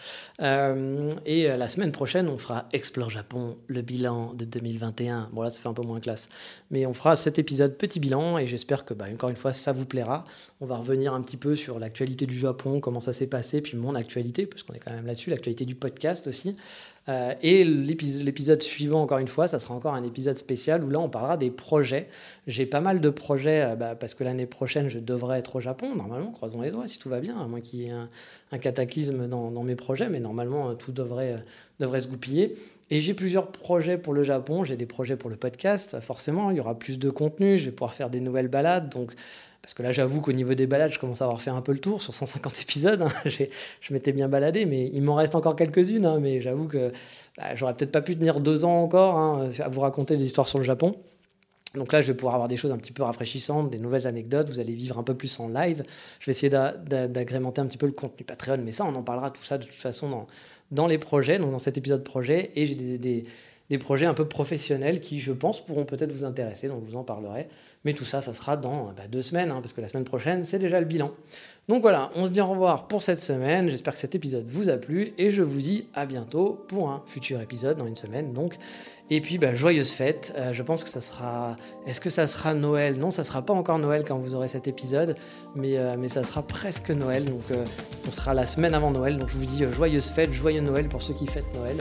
Speaker 1: Euh, et euh, la semaine prochaine, on fera Explore Japon, le bilan de 2021. Bon, là, ça fait un peu moins classe. Mais on fera cet épisode petit bilan et j'espère que, bah, encore une fois, ça vous plaira. On va revenir un petit peu sur l'actualité du Japon, comment ça s'est passé, puis mon actualité, parce qu'on est quand même là-dessus, l'actualité du podcast aussi. Euh, et l'épisode suivant, encore une fois, ça sera encore un épisode spécial où là, on parlera des projets. J'ai pas mal de projets euh, bah, parce que l'année prochaine, je devrais être au Japon. Normalement, croisons les doigts si tout va bien, à moins qu'il y ait un, cataclysme dans, mes projets, mais normalement, tout devrait, devrait se goupiller. Et j'ai plusieurs projets pour le Japon. J'ai des projets pour le podcast, forcément. Il y aura plus de contenu. Je vais pouvoir faire des nouvelles balades. Donc, parce que là, j'avoue qu'au niveau des balades, je commence à avoir fait un peu le tour sur 150 épisodes. Hein. je m'étais bien baladé, mais il m'en reste encore quelques-unes. Hein. mais j'avoue que bah, j'aurais peut-être pas pu tenir deux ans encore hein, à vous raconter des histoires sur le Japon. Donc là, je vais pouvoir avoir des choses un petit peu rafraîchissantes, des nouvelles anecdotes. Vous allez vivre un peu plus en live. Je vais essayer d'agrémenter un petit peu le contenu Patreon, mais ça, on en parlera tout ça de toute façon dans, dans les projets, donc dans cet épisode projet. Et j'ai des des projets un peu professionnels qui, je pense, pourront peut-être vous intéresser, donc je vous en parlerai. Mais tout ça, ça sera dans bah, deux semaines, hein, parce que la semaine prochaine, c'est déjà le bilan. Donc voilà, on se dit au revoir pour cette semaine. J'espère que cet épisode vous a plu, et je vous dis à bientôt pour un futur épisode dans une semaine. Donc, et puis, bah, joyeuse fête. Euh, je pense que ça sera. Est-ce que ça sera Noël? Non, ça sera pas encore Noël quand vous aurez cet épisode, mais, euh, ça sera presque Noël. Donc, euh, on sera la semaine avant Noël. Donc, je vous dis joyeuse fête, joyeux Noël pour ceux qui fêtent Noël.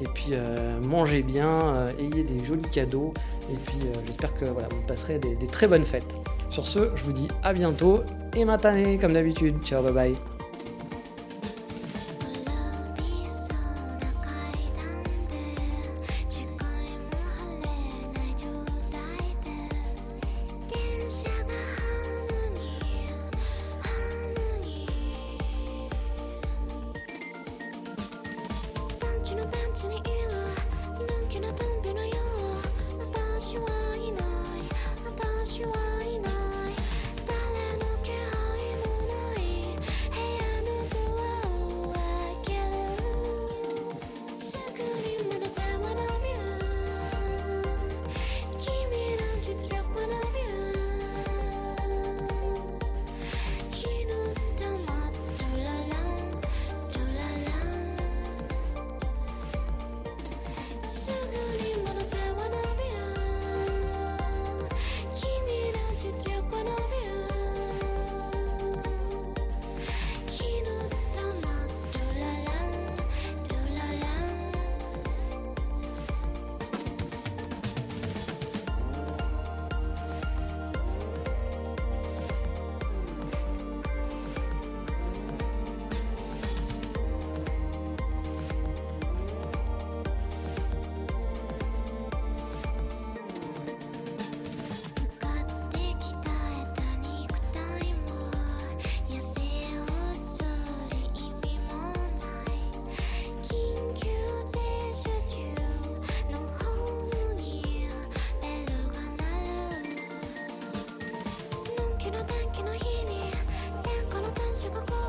Speaker 1: Et puis euh, mangez bien, euh, ayez des jolis cadeaux. Et puis euh, j'espère que voilà, vous passerez des, des, très bonnes fêtes. Sur ce, je vous dis à bientôt et matane comme d'habitude. Ciao, bye bye.
Speaker 3: がこ